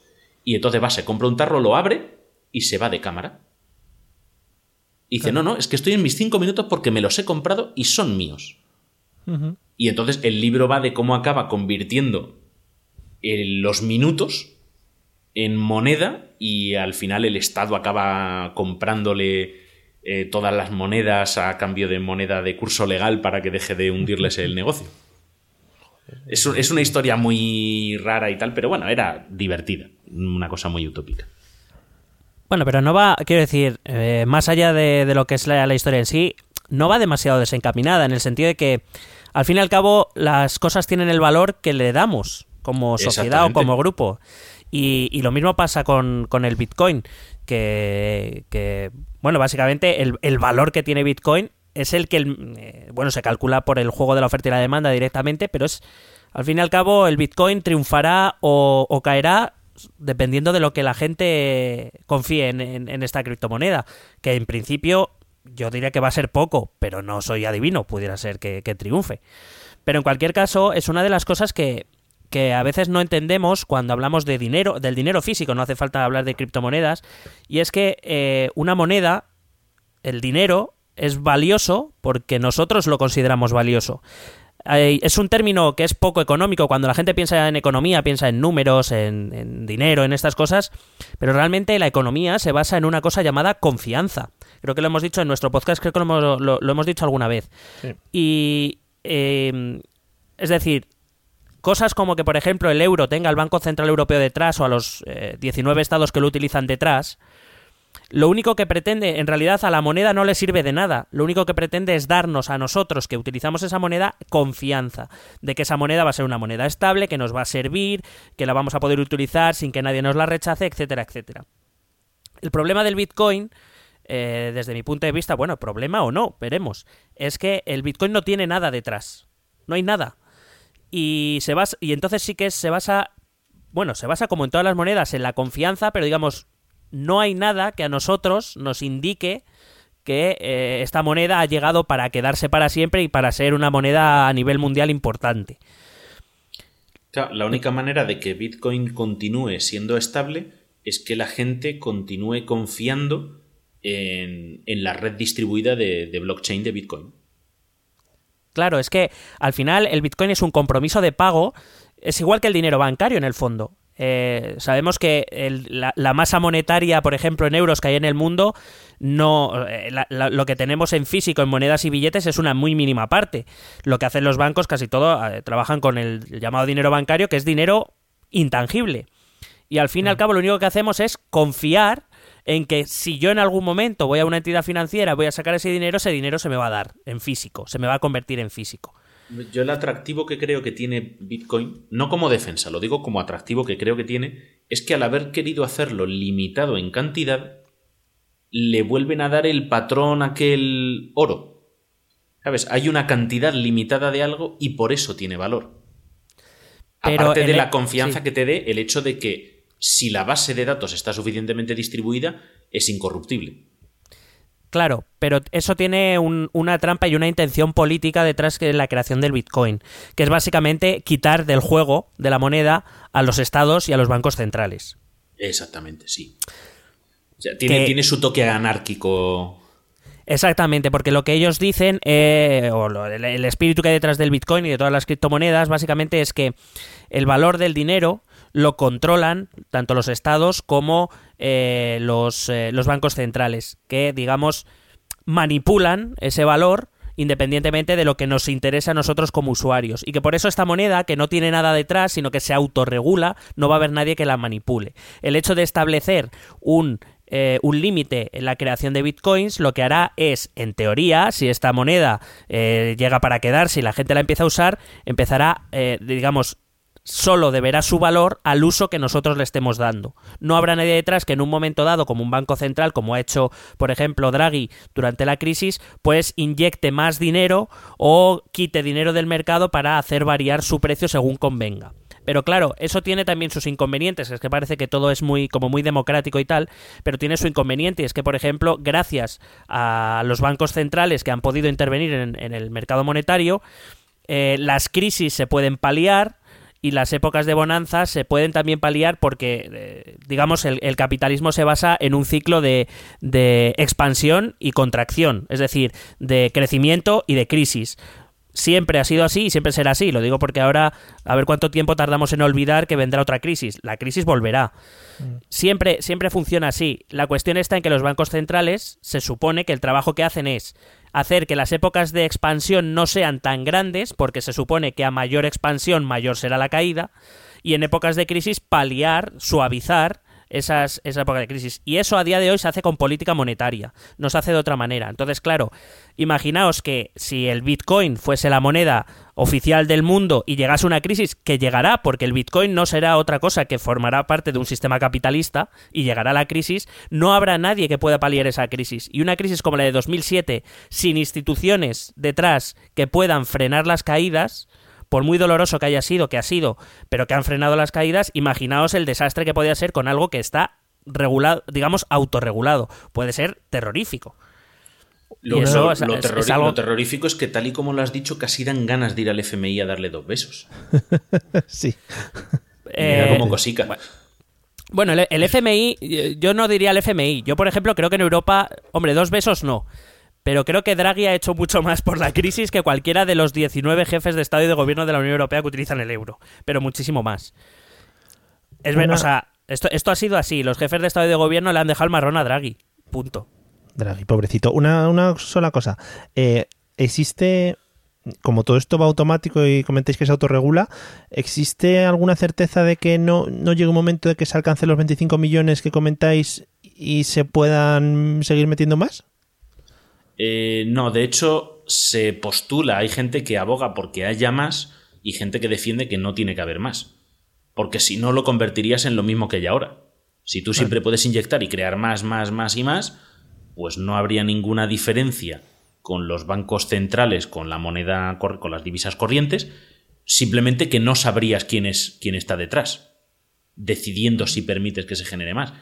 Y entonces va, se compra un tarro, lo abre y se va de cámara. Y dice, no, no, es que estoy en mis cinco minutos porque me los he comprado y son míos. Y entonces el libro va de cómo acaba convirtiendo los minutos en moneda y al final el Estado acaba comprándole eh, todas las monedas a cambio de moneda de curso legal para que deje de hundirles el negocio. Es, es, una historia muy rara y tal, pero bueno, era divertida, una cosa muy utópica. Bueno, pero no va, quiero decir, eh, más allá de, lo que es la, historia en sí, no va demasiado desencaminada, en el sentido de que, al fin y al cabo, las cosas tienen el valor que le damos como sociedad o como grupo. Y, lo mismo pasa con, el Bitcoin, que, bueno, básicamente el, valor que tiene Bitcoin es el que, eh, bueno, se calcula por el juego de la oferta y la demanda directamente, pero es, al fin y al cabo, el Bitcoin triunfará o, o caerá dependiendo de lo que la gente confíe en, esta criptomoneda, que en principio yo diría que va a ser poco, pero no soy adivino, pudiera ser que, triunfe. Pero en cualquier caso, es una de las cosas que, a veces no entendemos cuando hablamos de dinero, del dinero físico, no hace falta hablar de criptomonedas, y es que eh, una moneda, el dinero, es valioso porque nosotros lo consideramos valioso es un término que es poco económico. Cuando la gente piensa en economía, piensa en números, en, dinero, en estas cosas. Pero realmente la economía se basa en una cosa llamada confianza. Creo que lo hemos dicho en nuestro podcast, creo que lo hemos, dicho alguna vez. Y. Eh, es decir, cosas como que, por ejemplo, el euro tenga al Banco Central Europeo detrás o a los 19 eh, estados que lo utilizan detrás lo único que pretende, en realidad a la moneda no le sirve de nada, lo único que pretende es darnos a nosotros que utilizamos esa moneda confianza de que esa moneda va a ser una moneda estable, que nos va a servir, que la vamos a poder utilizar sin que nadie nos la rechace, etcétera, etcétera. El problema del Bitcoin, eh, desde mi punto de vista, bueno, problema o no, veremos, es que el Bitcoin no tiene nada detrás, no hay nada. Y, se basa, y entonces sí que se basa, bueno, se basa como en todas las monedas en la confianza, pero digamos no hay nada que a nosotros nos indique que eh, esta moneda ha llegado para quedarse para siempre y para ser una moneda a nivel mundial importante. la única manera de que Bitcoin continúe siendo estable es que la gente continúe confiando en, la red distribuida de, de blockchain de Bitcoin. Claro, es que al final el Bitcoin es un compromiso de pago, es igual que el dinero bancario en el fondo. Eh, sabemos que la, masa monetaria, por ejemplo, en euros que hay en el mundo, no eh, lo que tenemos en físico, en monedas y billetes, es una muy mínima parte. Lo que hacen los bancos, casi todo, eh, trabajan con el llamado dinero bancario, que es dinero intangible. Y al fin y al mm. cabo, lo único que hacemos es confiar en que si yo en algún momento voy a una entidad financiera, voy a sacar ese dinero, ese dinero se me va a dar en físico, se me va a convertir en físico. Yo el atractivo que creo que tiene Bitcoin, no como defensa, lo digo como atractivo que creo que tiene, es que al haber querido hacerlo limitado en cantidad, le vuelven a dar el patrón aquel oro. ¿Sabes? Hay una cantidad limitada de algo y por eso tiene valor. Aparte de la confianza que te dé el hecho de que si la base de datos está suficientemente distribuida, es incorruptible. Claro, pero eso tiene una trampa y una intención política detrás de la creación del Bitcoin, que es básicamente quitar del juego de la moneda a los estados y a los bancos centrales. Exactamente, sí. tiene, su toque anárquico. Exactamente, porque lo que ellos dicen, eh, o el espíritu que hay detrás del Bitcoin y de todas las criptomonedas, básicamente es que el valor del dinero lo controlan tanto los estados como eh, los, eh, los bancos centrales, que digamos manipulan ese valor independientemente de lo que nos interesa a nosotros como usuarios. Y que por eso esta moneda, que no tiene nada detrás, sino que se autorregula, no va a haber nadie que la manipule. El hecho de establecer un eh, un límite en la creación de bitcoins, lo que hará es, en teoría, si esta moneda llega para quedarse y la gente la empieza a usar, empezará, digamos, solo deberá su valor al uso que nosotros le estemos dando. No habrá nadie detrás que en un momento dado, como un banco central, como ha hecho, por ejemplo, Draghi durante la crisis, pues inyecte más dinero o quite dinero del mercado para hacer variar su precio según convenga. Pero claro, eso tiene también sus inconvenientes, es que parece que todo es muy como muy democrático y tal, pero tiene su inconveniente, y es que por ejemplo, gracias a los bancos centrales que han podido intervenir en, el mercado monetario, eh, las crisis se pueden paliar, y las épocas de bonanza se pueden también paliar porque, eh, digamos, el, capitalismo se basa en un ciclo de, de, expansión y contracción, es decir, de crecimiento y de crisis siempre ha sido así y siempre será así. Lo digo porque ahora, a ver cuánto tiempo tardamos en olvidar que vendrá otra crisis. La crisis volverá. Mm. Siempre, siempre funciona así. La cuestión está en que los bancos centrales se supone que el trabajo que hacen es hacer que las épocas de expansión no sean tan grandes, porque se supone que a mayor expansión mayor será la caída, y en épocas de crisis paliar, suavizar esas, esa época de crisis. Y eso a día de hoy se hace con política monetaria, no se hace de otra manera. Entonces, claro, imaginaos que si el Bitcoin fuese la moneda oficial del mundo y llegase una crisis, que llegará, porque el Bitcoin no será otra cosa que formará parte de un sistema capitalista y llegará la crisis, no habrá nadie que pueda paliar esa crisis. Y una crisis como la de 2007, sin instituciones detrás que puedan frenar las caídas, por muy doloroso que haya sido, que ha sido, pero que han frenado las caídas, imaginaos el desastre que podría ser con algo que está regulado, digamos, autorregulado. Puede ser terrorífico. Lo, terrorífico es que tal y como lo has dicho, casi dan ganas de ir al FMI a darle dos besos. sí. Mira como cosica. Bueno, el, el, FMI, yo no diría el FMI. Yo, por ejemplo, creo que en Europa, hombre, dos besos no pero creo que Draghi ha hecho mucho más por la crisis que cualquiera de los 19 jefes de Estado y de Gobierno de la Unión Europea que utilizan el euro, pero muchísimo más. Es o sea, esto, esto ha sido así, los jefes de Estado y de Gobierno le han dejado el marrón a Draghi, punto. Draghi, pobrecito. Una, una sola cosa, eh, existe como todo esto va automático y comentáis que se autorregula, ¿existe alguna certeza de que no, no llegue un momento de que se alcancen los 25 millones que comentáis y se puedan seguir metiendo más? Eh, no, de hecho, se postula, hay gente que aboga porque haya más y gente que defiende que no tiene que haber más. Porque si no, lo convertirías en lo mismo que hay ahora. Si tú siempre puedes inyectar y crear más, más, más y más, pues no habría ninguna diferencia con los bancos centrales, con la moneda, con las divisas corrientes, simplemente que no sabrías quién es quién está detrás, decidiendo si permites que se genere más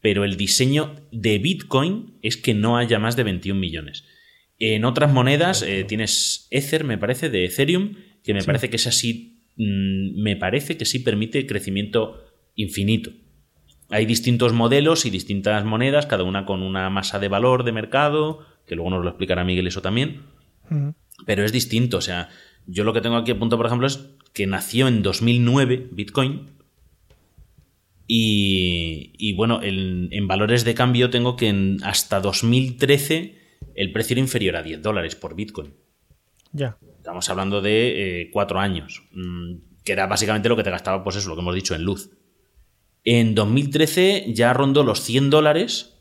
pero el diseño de Bitcoin es que no haya más de 21 millones. En otras monedas eh, tienes Ether, me parece, de Ethereum, que me parece que es así, mm, me parece que sí permite crecimiento infinito. Hay distintos modelos y distintas monedas, cada una con una masa de valor de mercado, que luego nos lo explicará Miguel eso también, pero es distinto. O sea, yo lo que tengo aquí a punto, por ejemplo, es que nació en 2009 Bitcoin, y, bueno, en, valores de cambio tengo que en, hasta 2013 el precio era inferior a 10 dólares por Bitcoin. Ya. Estamos hablando de eh, cuatro años, mm, que era básicamente lo que te gastaba, pues eso, lo que hemos dicho en luz. En 2013 ya rondó los 100 dólares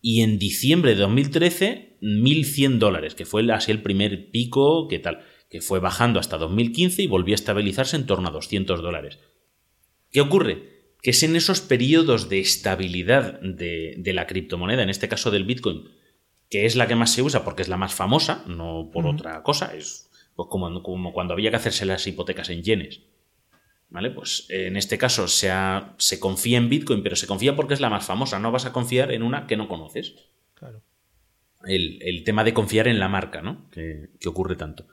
y en diciembre de 2013 1100 dólares, que fue así el primer pico, que tal, que fue bajando hasta 2015 y volvió a estabilizarse en torno a 200 dólares. ¿Qué ocurre? Que es en esos periodos de estabilidad de, la criptomoneda, en este caso del Bitcoin, que es la que más se usa porque es la más famosa, no por otra cosa, es pues como, como, cuando había que hacerse las hipotecas en yenes. ¿Vale? Pues en este caso se, se confía en Bitcoin, pero se confía porque es la más famosa, no vas a confiar en una que no conoces. Claro. El, tema de confiar en la marca, ¿no? Que, que ocurre tanto.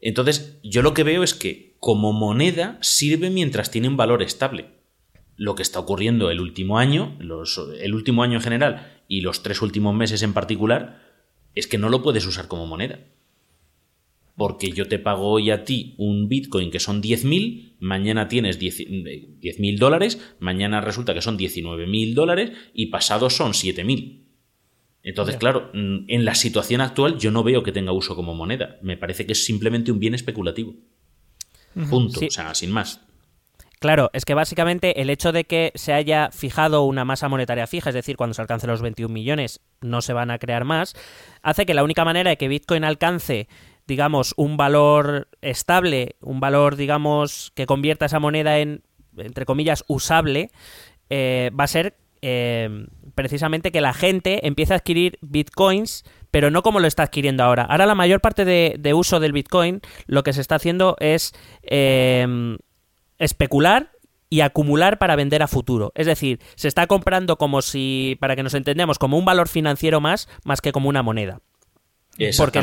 Entonces, yo lo que veo es que como moneda sirve mientras tiene un valor estable lo que está ocurriendo el último año, el último año en general y los tres últimos meses en particular, es que no lo puedes usar como moneda. Porque yo te pago hoy a ti un Bitcoin que son 10.000, mañana tienes 10.000 dólares, mañana resulta que son 19.000 dólares y pasado son 7.000. Entonces, claro, mm, en la situación actual yo no veo que tenga uso como moneda. Me parece que es simplemente un bien especulativo. Punto. O sea, sin más. Claro, es que básicamente el hecho de que se haya fijado una masa monetaria fija, es decir, cuando se alcance los 21 millones no se van a crear más, hace que la única manera de que Bitcoin alcance digamos, un valor estable, un valor, digamos, que convierta esa moneda en, entre comillas, usable, eh, va a ser eh, precisamente que la gente empiece a adquirir bitcoins, pero no como lo está adquiriendo ahora. Ahora la mayor parte de, uso del bitcoin lo que se está haciendo es eh, especular y acumular para vender a futuro. Es decir, se está comprando como si, para que nos entendamos, como un valor financiero más, más que como una moneda. Porque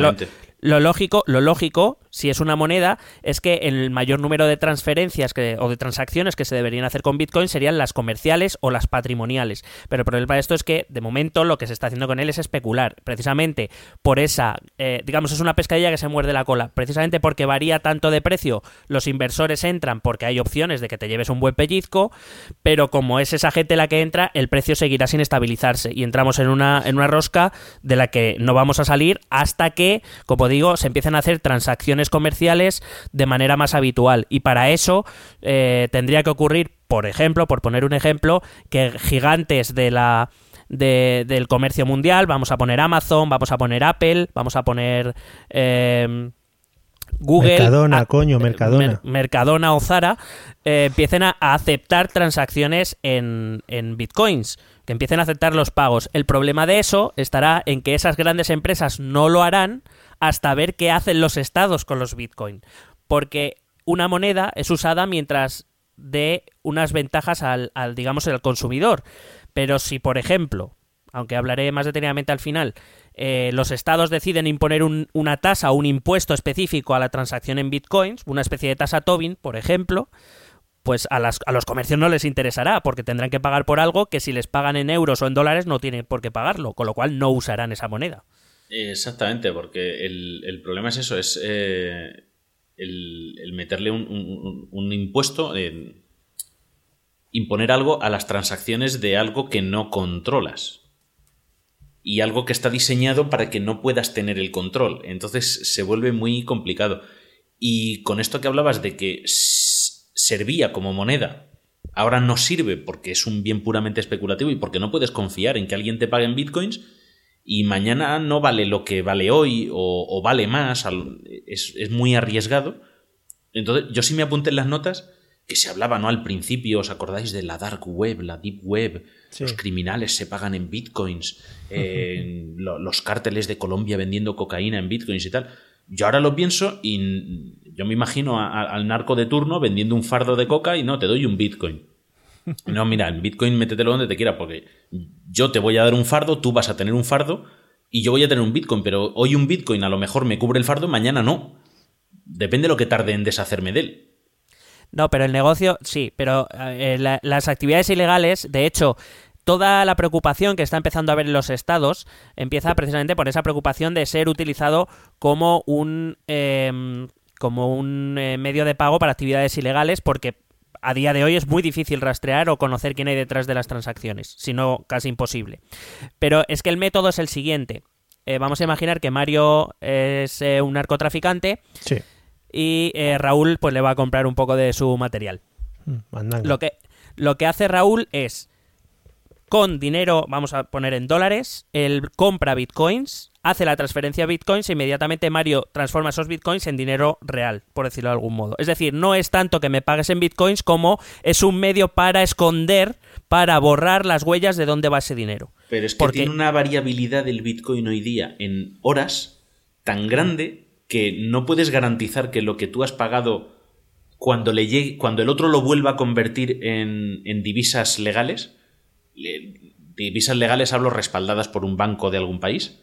lo lógico, lo lógico, si es una moneda, es que el mayor número de transferencias que, o de transacciones que se deberían hacer con Bitcoin serían las comerciales o las patrimoniales. Pero el problema de esto es que, de momento, lo que se está haciendo con él es especular. Precisamente por esa, eh, digamos, es una pescadilla que se muerde la cola. Precisamente porque varía tanto de precio, los inversores entran porque hay opciones de que te lleves un buen pellizco, pero como es esa gente la que entra, el precio seguirá sin estabilizarse. Y entramos en una, en una rosca de la que no vamos a salir hasta que, como digo, se empiecen a hacer transacciones comerciales de manera más habitual. Y para eso eh, tendría que ocurrir, por ejemplo, por poner un ejemplo, que gigantes de la del comercio mundial, vamos a poner Amazon, vamos a poner Apple, vamos a poner eh, Google, Mercadona, coño, Mercadona. Mercadona o Zara eh, empiecen a, aceptar transacciones en, en bitcoins que empiecen a aceptar los pagos. El problema de eso estará en que esas grandes empresas no lo harán hasta ver qué hacen los estados con los Bitcoin. Porque una moneda es usada mientras dé unas ventajas al, digamos, al consumidor. Pero si, por ejemplo, aunque hablaré más detenidamente al final, eh, los estados deciden imponer una tasa o un impuesto específico a la transacción en bitcoins, una especie de tasa Tobin, por ejemplo, pues a, las, a los comercios no les interesará, porque tendrán que pagar por algo que si les pagan en euros o en dólares no tienen por qué pagarlo, con lo cual no usarán esa moneda. Exactamente, porque el, problema es eso, es eh, el, meterle un, impuesto, imponer algo a las transacciones de algo que no controlas. Y algo que está diseñado para que no puedas tener el control. Entonces se vuelve muy complicado. Y con esto que hablabas de que servía como moneda, ahora no sirve porque es un bien puramente especulativo y porque no puedes confiar en que alguien te pague en bitcoins, y mañana no vale lo que vale hoy o, vale más, es, muy arriesgado. Entonces, yo sí me apunté en las notas que se hablaba, ¿no? Al principio, ¿os acordáis de la dark web, la deep web? Los criminales se pagan en bitcoins, los cárteles de Colombia vendiendo cocaína en bitcoins y tal. Yo ahora lo pienso y yo me imagino al narco de turno vendiendo un fardo de coca y no, te doy un bitcoin. No, mira, en Bitcoin métetelo donde te quiera, porque yo te voy a dar un fardo, tú vas a tener un fardo y yo voy a tener un Bitcoin, pero hoy un Bitcoin a lo mejor me cubre el fardo, mañana no. Depende de lo que tarde en deshacerme de él. No, pero el negocio, sí, pero eh, las actividades ilegales, de hecho, toda la preocupación que está empezando a haber en los estados empieza precisamente por esa preocupación de ser utilizado como un em, como un eh, medio de pago para actividades ilegales porque a día de hoy es muy difícil rastrear o conocer quién hay detrás de las transacciones, si no casi imposible. Pero es que el método es el siguiente. Eh, vamos a imaginar que Mario es eh, un narcotraficante y eh, Raúl pues le va a comprar un poco de su material. Mm, lo que, lo que hace Raúl es con dinero, vamos a poner en dólares, él compra bitcoins, hace la transferencia a bitcoins e inmediatamente Mario transforma esos bitcoins en dinero real, por decirlo de algún modo. Es decir, no es tanto que me pagues en bitcoins como es un medio para esconder, para borrar las huellas de dónde va ese dinero. Pero es que tiene una variabilidad del bitcoin hoy día en horas tan grande que no puedes garantizar que lo que tú has pagado cuando, le llegue, cuando el otro lo vuelva a convertir en, en divisas legales, divisas legales hablo respaldadas por un banco de algún país,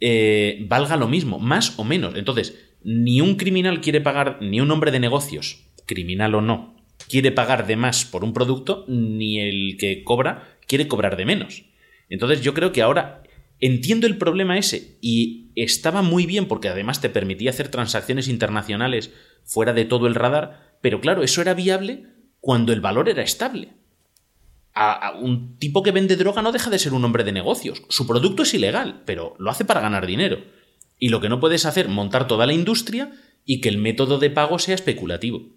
eh, valga lo mismo, más o menos. Entonces, ni un criminal quiere pagar, ni un hombre de negocios, criminal o no, quiere pagar de más por un producto, ni el que cobra quiere cobrar de menos. Entonces yo creo que ahora entiendo el problema ese y estaba muy bien porque además te permitía hacer transacciones internacionales fuera de todo el radar, pero claro, eso era viable cuando el valor era estable a, un tipo que vende droga no deja de ser un hombre de negocios. Su producto es ilegal, pero lo hace para ganar dinero. Y lo que no puedes hacer, montar toda la industria y que el método de pago sea especulativo.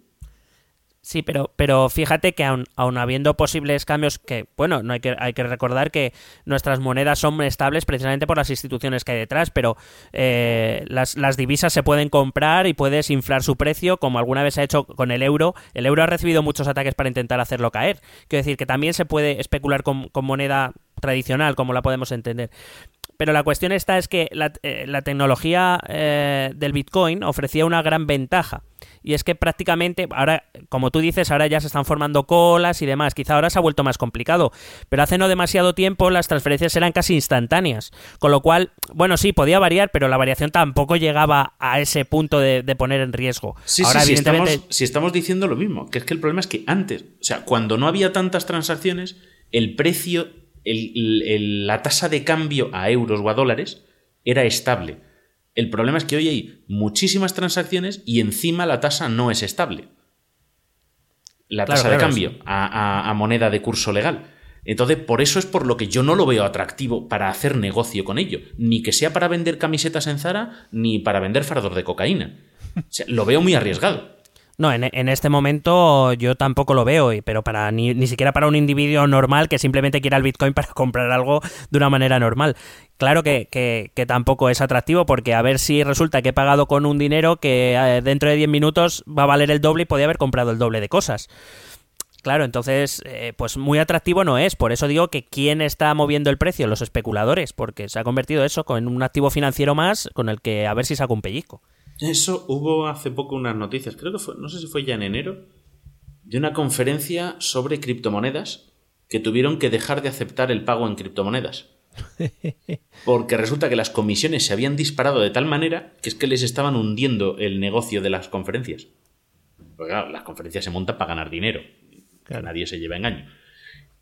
Sí, pero, pero fíjate que aun, habiendo posibles cambios que, bueno, no hay que, hay que recordar que nuestras monedas son estables precisamente por las instituciones que hay detrás, pero eh, las, las, divisas se pueden comprar y puedes inflar su precio, como alguna vez se ha hecho con el euro. El euro ha recibido muchos ataques para intentar hacerlo caer. Quiero decir que también se puede especular con, con moneda tradicional, como la podemos entender. Pero la cuestión esta es que la, eh, tecnología eh, del Bitcoin ofrecía una gran ventaja. Y es que prácticamente, ahora, como tú dices, ahora ya se están formando colas y demás. Quizá ahora se ha vuelto más complicado. Pero hace no demasiado tiempo las transferencias eran casi instantáneas. Con lo cual, bueno, sí, podía variar, pero la variación tampoco llegaba a ese punto de, poner en riesgo. Sí, ahora, sí, evidentemente... si estamos diciendo lo mismo, que es que el problema es que antes, o sea, cuando no había tantas transacciones, el precio la tasa de cambio a euros o a dólares era estable. El problema es que hoy hay muchísimas transacciones y encima la tasa no es estable. La tasa de cambio a, moneda de curso legal. Entonces, por eso es por lo que yo no lo veo atractivo para hacer negocio con ello. Ni que sea para vender camisetas en Zara, ni para vender fardos de cocaína. lo veo muy arriesgado. No, en, este momento yo tampoco lo veo, pero para ni, ni, siquiera para un individuo normal que simplemente quiera el Bitcoin para comprar algo de una manera normal. Claro que, que, tampoco es atractivo porque a ver si resulta que he pagado con un dinero que eh, dentro de 10 minutos va a valer el doble y podía haber comprado el doble de cosas. Claro, entonces, eh, pues muy atractivo no es. Por eso digo que quién está moviendo el precio, los especuladores, porque se ha convertido eso en un activo financiero más con el que a ver si saca un pellizco. Eso hubo hace poco unas noticias, creo que fue, no sé si fue ya en enero, de una conferencia sobre criptomonedas que tuvieron que dejar de aceptar el pago en criptomonedas. Porque resulta que las comisiones se habían disparado de tal manera que es que les estaban hundiendo el negocio de las conferencias. Porque claro, las conferencias se montan para ganar dinero. Que nadie se lleva engaño.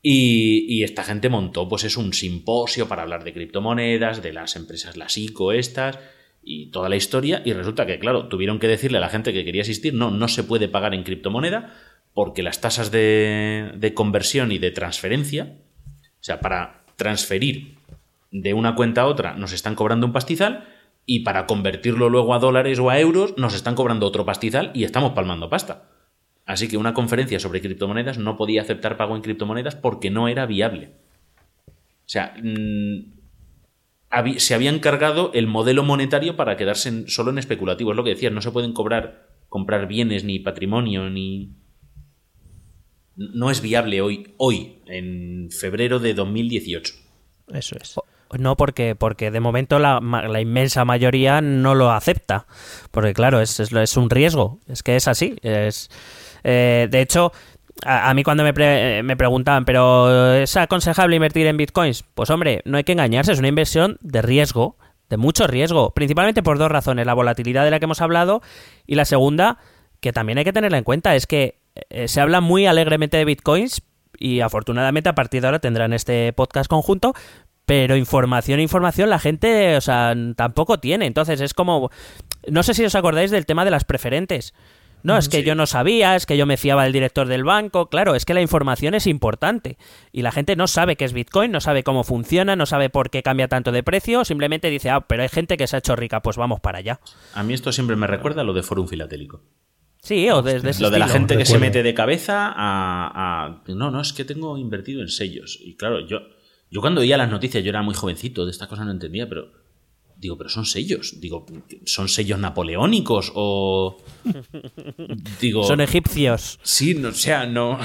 Y, y, esta gente montó, pues es un simposio para hablar de criptomonedas, de las empresas, las ICO estas, y toda la historia y resulta que, claro, tuvieron que decirle a la gente que quería asistir, no, no se puede pagar en criptomoneda porque las tasas de, conversión y de transferencia, o sea, para transferir de una cuenta a otra nos están cobrando un pastizal y para convertirlo luego a dólares o a euros nos están cobrando otro pastizal y estamos palmando pasta. Así que una conferencia sobre criptomonedas no podía aceptar pago en criptomonedas porque no era viable. O sea, mm, se habían cargado el modelo monetario para quedarse solo en especulativo. Es lo que decías, no se pueden cobrar, comprar bienes ni patrimonio ni... No es viable hoy, hoy, en febrero de 2018. Eso es. No, porque, porque de momento la, inmensa mayoría no lo acepta. Porque claro, es, es, un riesgo. Es que es así. Es, eh, de hecho, a, mí cuando me, me, preguntaban, ¿pero es aconsejable invertir en bitcoins? Pues hombre, no hay que engañarse, es una inversión de riesgo, de mucho riesgo, principalmente por dos razones, la volatilidad de la que hemos hablado y la segunda, que también hay que tenerla en cuenta, es que eh, se habla muy alegremente de bitcoins y afortunadamente a partir de ahora tendrán este podcast conjunto, pero información, información la gente, o sea, tampoco tiene. Entonces es como, no sé si os acordáis del tema de las preferentes. No, es que yo no sabía, es que yo me fiaba del director del banco. Claro, es que la información es importante. Y la gente no sabe qué es Bitcoin, no sabe cómo funciona, no sabe por qué cambia tanto de precio. Simplemente dice, ah, pero hay gente que se ha hecho rica, pues vamos para allá. A mí esto siempre me recuerda a lo de Forum Filatélico. Sí, o desde Lo de la gente que se mete de cabeza a, No, no, es que tengo invertido en sellos. Y claro, yo, yo cuando oía las noticias, yo era muy jovencito, de estas cosas no entendía, pero Digo, pero son sellos. Digo, ¿son sellos napoleónicos o. Digo. Son egipcios. Sí, no, o sea, no.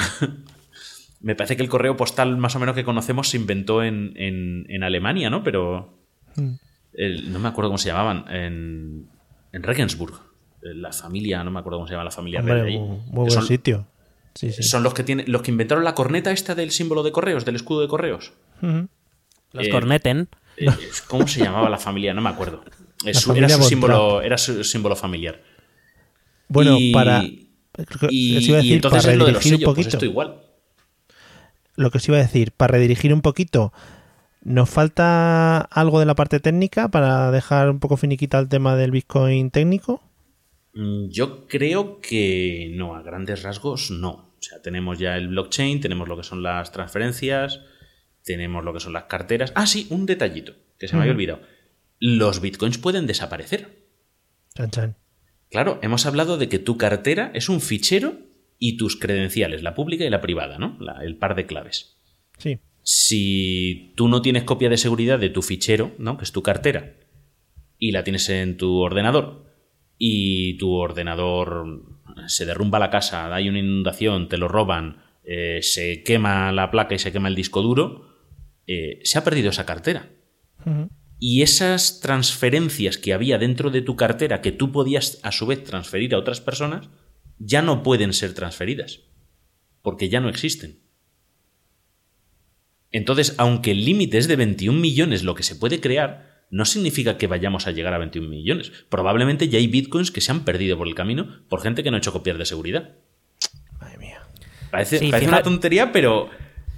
Me parece que el correo postal más o menos que conocemos se inventó en, en, Alemania, ¿no? Pero. Hmm. no me acuerdo cómo se llamaban. En, en Regensburg. La familia, no me acuerdo cómo se llama la familia Muy, buen sitio. Son los que tienen, los que inventaron la corneta esta del símbolo de correos, del escudo de correos. Los corneten. Eh, ¿Cómo se llamaba la familia? No me acuerdo. era, su símbolo, era su símbolo familiar. Bueno, para. Y, entonces es lo de los sellos, un pues poquito, esto igual. Lo que os iba a decir, para redirigir un poquito, ¿nos falta algo de la parte técnica para dejar un poco finiquita el tema del Bitcoin técnico? Mm, yo creo que no, a grandes rasgos no. O sea, tenemos ya el blockchain, tenemos lo que son las transferencias, tenemos lo que son las carteras. Ah, sí, un detallito que se me había olvidado. Los bitcoins pueden desaparecer. Chan, chan. Claro, hemos hablado de que tu cartera es un fichero y tus credenciales, la pública y la privada, ¿no? el par de claves. Sí. Si tú no tienes copia de seguridad de tu fichero, ¿no? Que es tu cartera, y la tienes en tu ordenador, y tu ordenador se derrumba la casa, hay una inundación, te lo roban, eh, se quema la placa y se quema el disco duro, eh, se ha perdido esa cartera. Y esas transferencias que había dentro de tu cartera que tú podías a su vez transferir a otras personas, ya no pueden ser transferidas, porque ya no existen. Entonces, aunque el límite es de 21 millones lo que se puede crear, no significa que vayamos a llegar a 21 millones. Probablemente ya hay bitcoins que se han perdido por el camino por gente que no ha hecho copias de seguridad. Madre mía. Parece, una tontería, pero.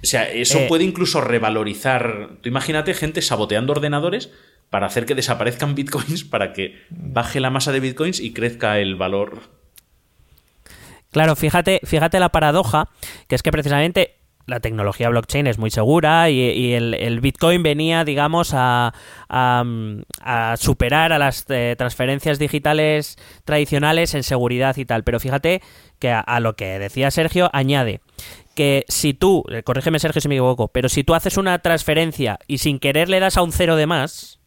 O sea, eso eh. puede incluso revalorizar. Tú imagínate gente saboteando ordenadores para hacer que desaparezcan bitcoins, para que baje la masa de bitcoins y crezca el valor Claro, fíjate, fíjate la paradoja, que es que precisamente la tecnología blockchain es muy segura y, el, Bitcoin venía, digamos, a, superar a las eh, transferencias digitales tradicionales en seguridad y tal. Pero fíjate que a, lo que decía Sergio, añade que si tú, eh, corrígeme Sergio si me equivoco, pero si tú haces una transferencia y sin querer le das a un cero de más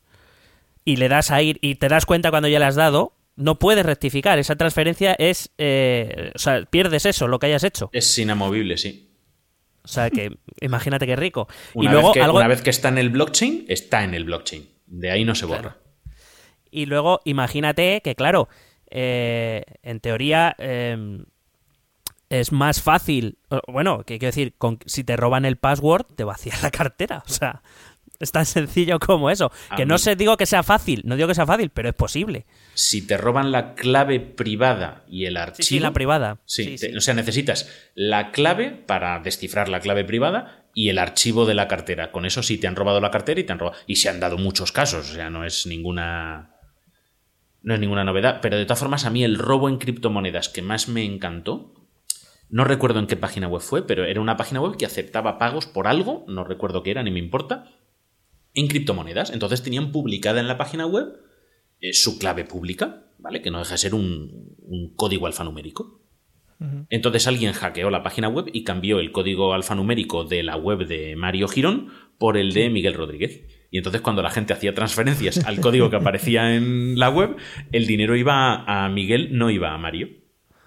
y le das a ir y te das cuenta cuando ya le has dado, no puedes rectificar. Esa transferencia es. Eh, o sea, pierdes eso, lo que hayas hecho. Es inamovible, sí. O sea, que imagínate qué rico. Una, y luego, vez que, una vez que está en el blockchain, está en el blockchain. De ahí no se borra. Y luego, imagínate que, claro, eh, en teoría. Em, es más fácil, bueno, que quiero decir, si te roban el password, te vacías la cartera. O sea, es tan sencillo como eso. que no se digo que sea fácil, no digo que sea fácil, pero es posible. Si te roban la clave privada y el archivo. Sí, la privada. Sí, o sea, necesitas la clave para descifrar la clave privada y el archivo de la cartera. Con eso sí te han robado la cartera y te han robado. Y se han dado muchos casos, o sea, no es ninguna. No es ninguna novedad. Pero de todas formas, a mí el robo en criptomonedas que más me encantó. No recuerdo en qué página web fue, pero era una página web que aceptaba pagos por algo, no recuerdo qué era, ni me importa, en criptomonedas. Entonces tenían publicada en la página web eh, su clave pública, ¿vale? Que no deja de ser un, código alfanumérico. Entonces alguien hackeó la página web y cambió el código alfanumérico de la web de Mario Girón por el de Miguel Rodríguez. Y entonces cuando la gente hacía transferencias al código que aparecía en la web, el dinero iba a Miguel, no iba a Mario.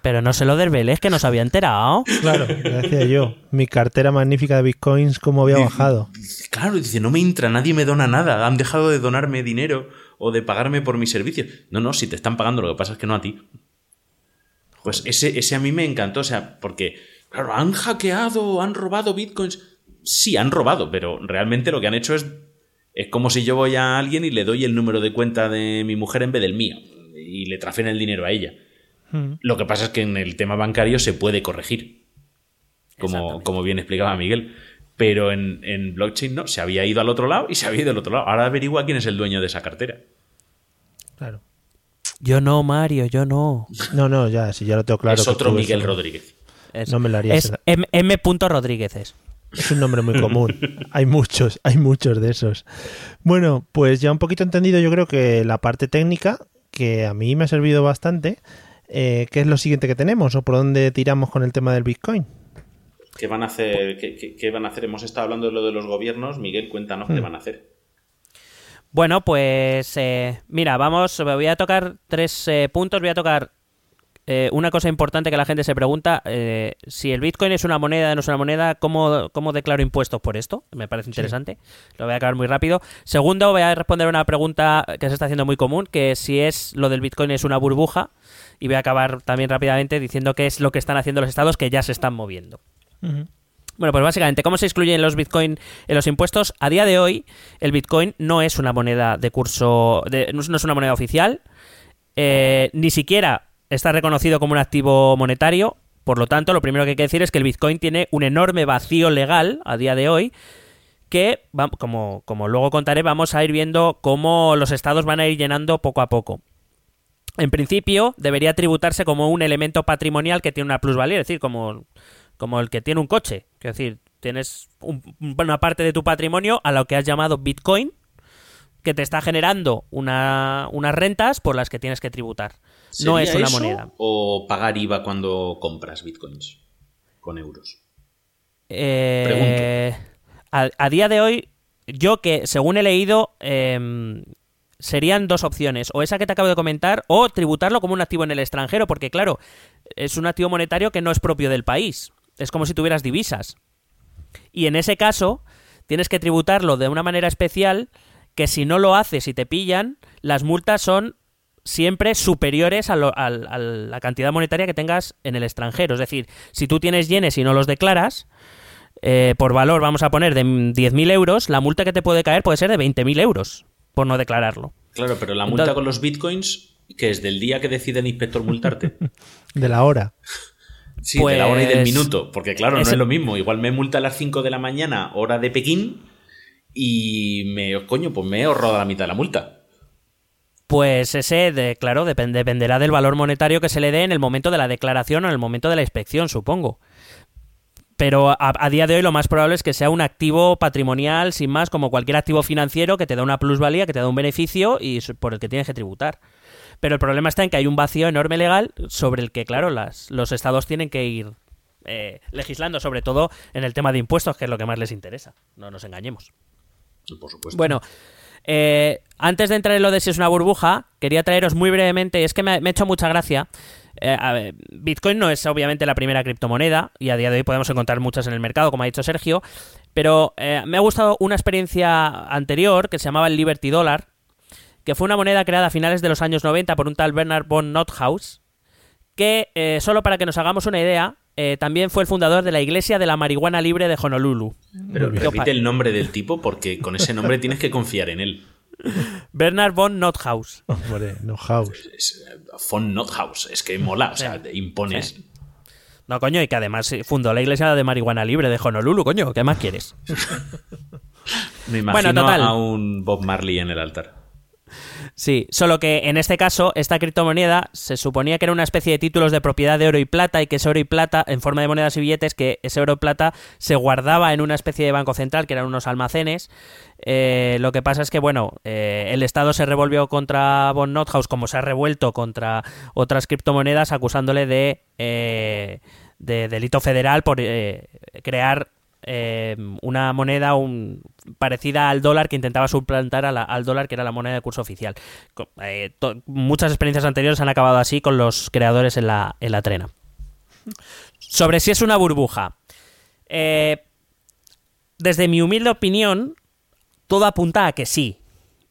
Pero no se lo desveles, que no se había enterado. Claro, decía yo. Mi cartera magnífica de bitcoins, cómo había bajado. Claro, dice, no me entra, nadie me dona nada. Han dejado de donarme dinero o de pagarme por mis servicios. No, no, si te están pagando, lo que pasa es que no a ti. Pues ese, ese a mí me encantó, o sea, porque, claro, han hackeado, han robado bitcoins. Sí, han robado, pero realmente lo que han hecho es. Es como si yo voy a alguien y le doy el número de cuenta de mi mujer en vez del mío. Y le trafen el dinero a ella. Lo que pasa es que en el tema bancario se puede corregir, como, como bien explicaba Miguel. Pero en, blockchain no, se había ido al otro lado y se había ido al otro lado. Ahora averigua quién es el dueño de esa cartera. Claro. Yo no, Mario, yo no. No, no, ya, si ya lo tengo claro. Es otro Miguel Rodríguez. no me lo haría. Es M. Rodríguez. Es. es un nombre muy común. hay muchos, hay muchos de esos. Bueno, pues ya un poquito entendido yo creo que la parte técnica, que a mí me ha servido bastante, eh, ¿qué es lo siguiente que tenemos o por dónde tiramos con el tema del Bitcoin? ¿Qué van a hacer? ¿Qué, van a hacer? Hemos estado hablando de lo de los gobiernos. Miguel, cuéntanos qué hmm. van a hacer. Bueno, pues eh, mira, vamos, voy a tocar tres eh, puntos. Voy a tocar una cosa importante que la gente se pregunta, si el Bitcoin es una moneda o no es una moneda, ¿cómo, ¿cómo, declaro impuestos por esto? Me parece interesante. Lo voy a acabar muy rápido. Segundo, voy a responder una pregunta que se está haciendo muy común, que si es lo del Bitcoin es una burbuja y voy a acabar también rápidamente diciendo qué es lo que están haciendo los estados que ya se están moviendo. Bueno, pues básicamente, ¿cómo se excluyen los Bitcoin en los impuestos? A día de hoy, el Bitcoin no es una moneda de curso, no es una moneda oficial, eh, ni siquiera está reconocido como un activo monetario. Por lo tanto, lo primero que hay que decir es que el Bitcoin tiene un enorme vacío legal a día de hoy que, como, como luego contaré, vamos a ir viendo cómo los estados van a ir llenando poco a poco en principio debería tributarse como un elemento patrimonial que tiene una plusvalía, es decir, como, como el que tiene un coche. Es decir, tienes una parte de tu patrimonio a lo que has llamado Bitcoin, que te está generando una, unas rentas por las que tienes que tributar. No es una moneda. ¿O pagar IVA cuando compras Bitcoins? con euros? Eh, a, día de hoy, yo que según he leído, em, serían dos opciones. O esa que te acabo de comentar, o tributarlo como un activo en el extranjero, porque claro, es un activo monetario que no es propio del país. Es como si tuvieras divisas. Y en ese caso, tienes que tributarlo de una manera especial que si no lo haces y te pillan, las multas son siempre superiores a, la cantidad monetaria que tengas en el extranjero. Es decir, si tú tienes yenes y no los declaras, eh, por valor vamos a poner de 10.000 euros, la multa que te puede caer puede ser de 20.000 euros por no declararlo. Claro, pero la multa con los bitcoins, que es del día que decide el inspector multarte. de la hora. Sí, de la hora y del pues minuto. Porque claro, no es lo mismo. Igual me multa a las 5 de la mañana, hora de Pekín, y me, coño, pues me he ahorrado la mitad de la multa. Pues ese, de, claro, dependerá del valor monetario que se le dé en el momento de la declaración o en el momento de la inspección, supongo. Pero a, a, día de hoy lo más probable es que sea un activo patrimonial, sin más, como cualquier activo financiero que te da una plusvalía, que te da un beneficio y por el que tienes que tributar. Pero el problema está en que hay un vacío enorme legal sobre el que, claro, las, los estados tienen que ir eh, legislando, sobre todo en el tema de impuestos, que es lo que más les interesa. No nos engañemos. Por supuesto. Bueno, eh, antes de entrar en lo de si es una burbuja, quería traeros muy brevemente, y es que me, ha hecho mucha gracia. Eh, Bitcoin no es obviamente la primera criptomoneda, y a día de hoy podemos encontrar muchas en el mercado, como ha dicho Sergio, pero eh, me ha gustado una experiencia anterior que se llamaba el Liberty Dollar, que fue una moneda creada a finales de los años 90 por un tal Bernard von Nothaus, que, solo para que nos hagamos una idea, eh, también fue el fundador de la Iglesia de la Marihuana Libre de Honolulu. Pero repite el nombre del tipo porque con ese nombre tienes que confiar en él. Bernard von Nothaus. Nothaus. von Nothaus. Es que mola, o sea, impones. No, coño, y que además fundó la Iglesia de Marihuana Libre de Honolulu, coño, ¿qué más quieres? Me imagino a un Bob Marley en el altar. Sí, solo que en este caso, esta criptomoneda se suponía que era una especie de títulos de propiedad de oro y plata y que ese oro y plata, en forma de monedas y billetes, que ese oro y plata se guardaba en una especie de banco central, que eran unos almacenes. Eh, lo que pasa es que, bueno, eh, el Estado se revolvió contra Von Nothaus como se ha revuelto contra otras criptomonedas, acusándole de, eh, de delito federal por crear eh, una moneda parecida al dólar que intentaba suplantar al dólar que era la moneda de curso oficial. Eh, muchas experiencias anteriores han acabado así con los creadores en la, en la trena. Sobre si es una burbuja. Eh, desde mi humilde opinión, todo apunta a que sí.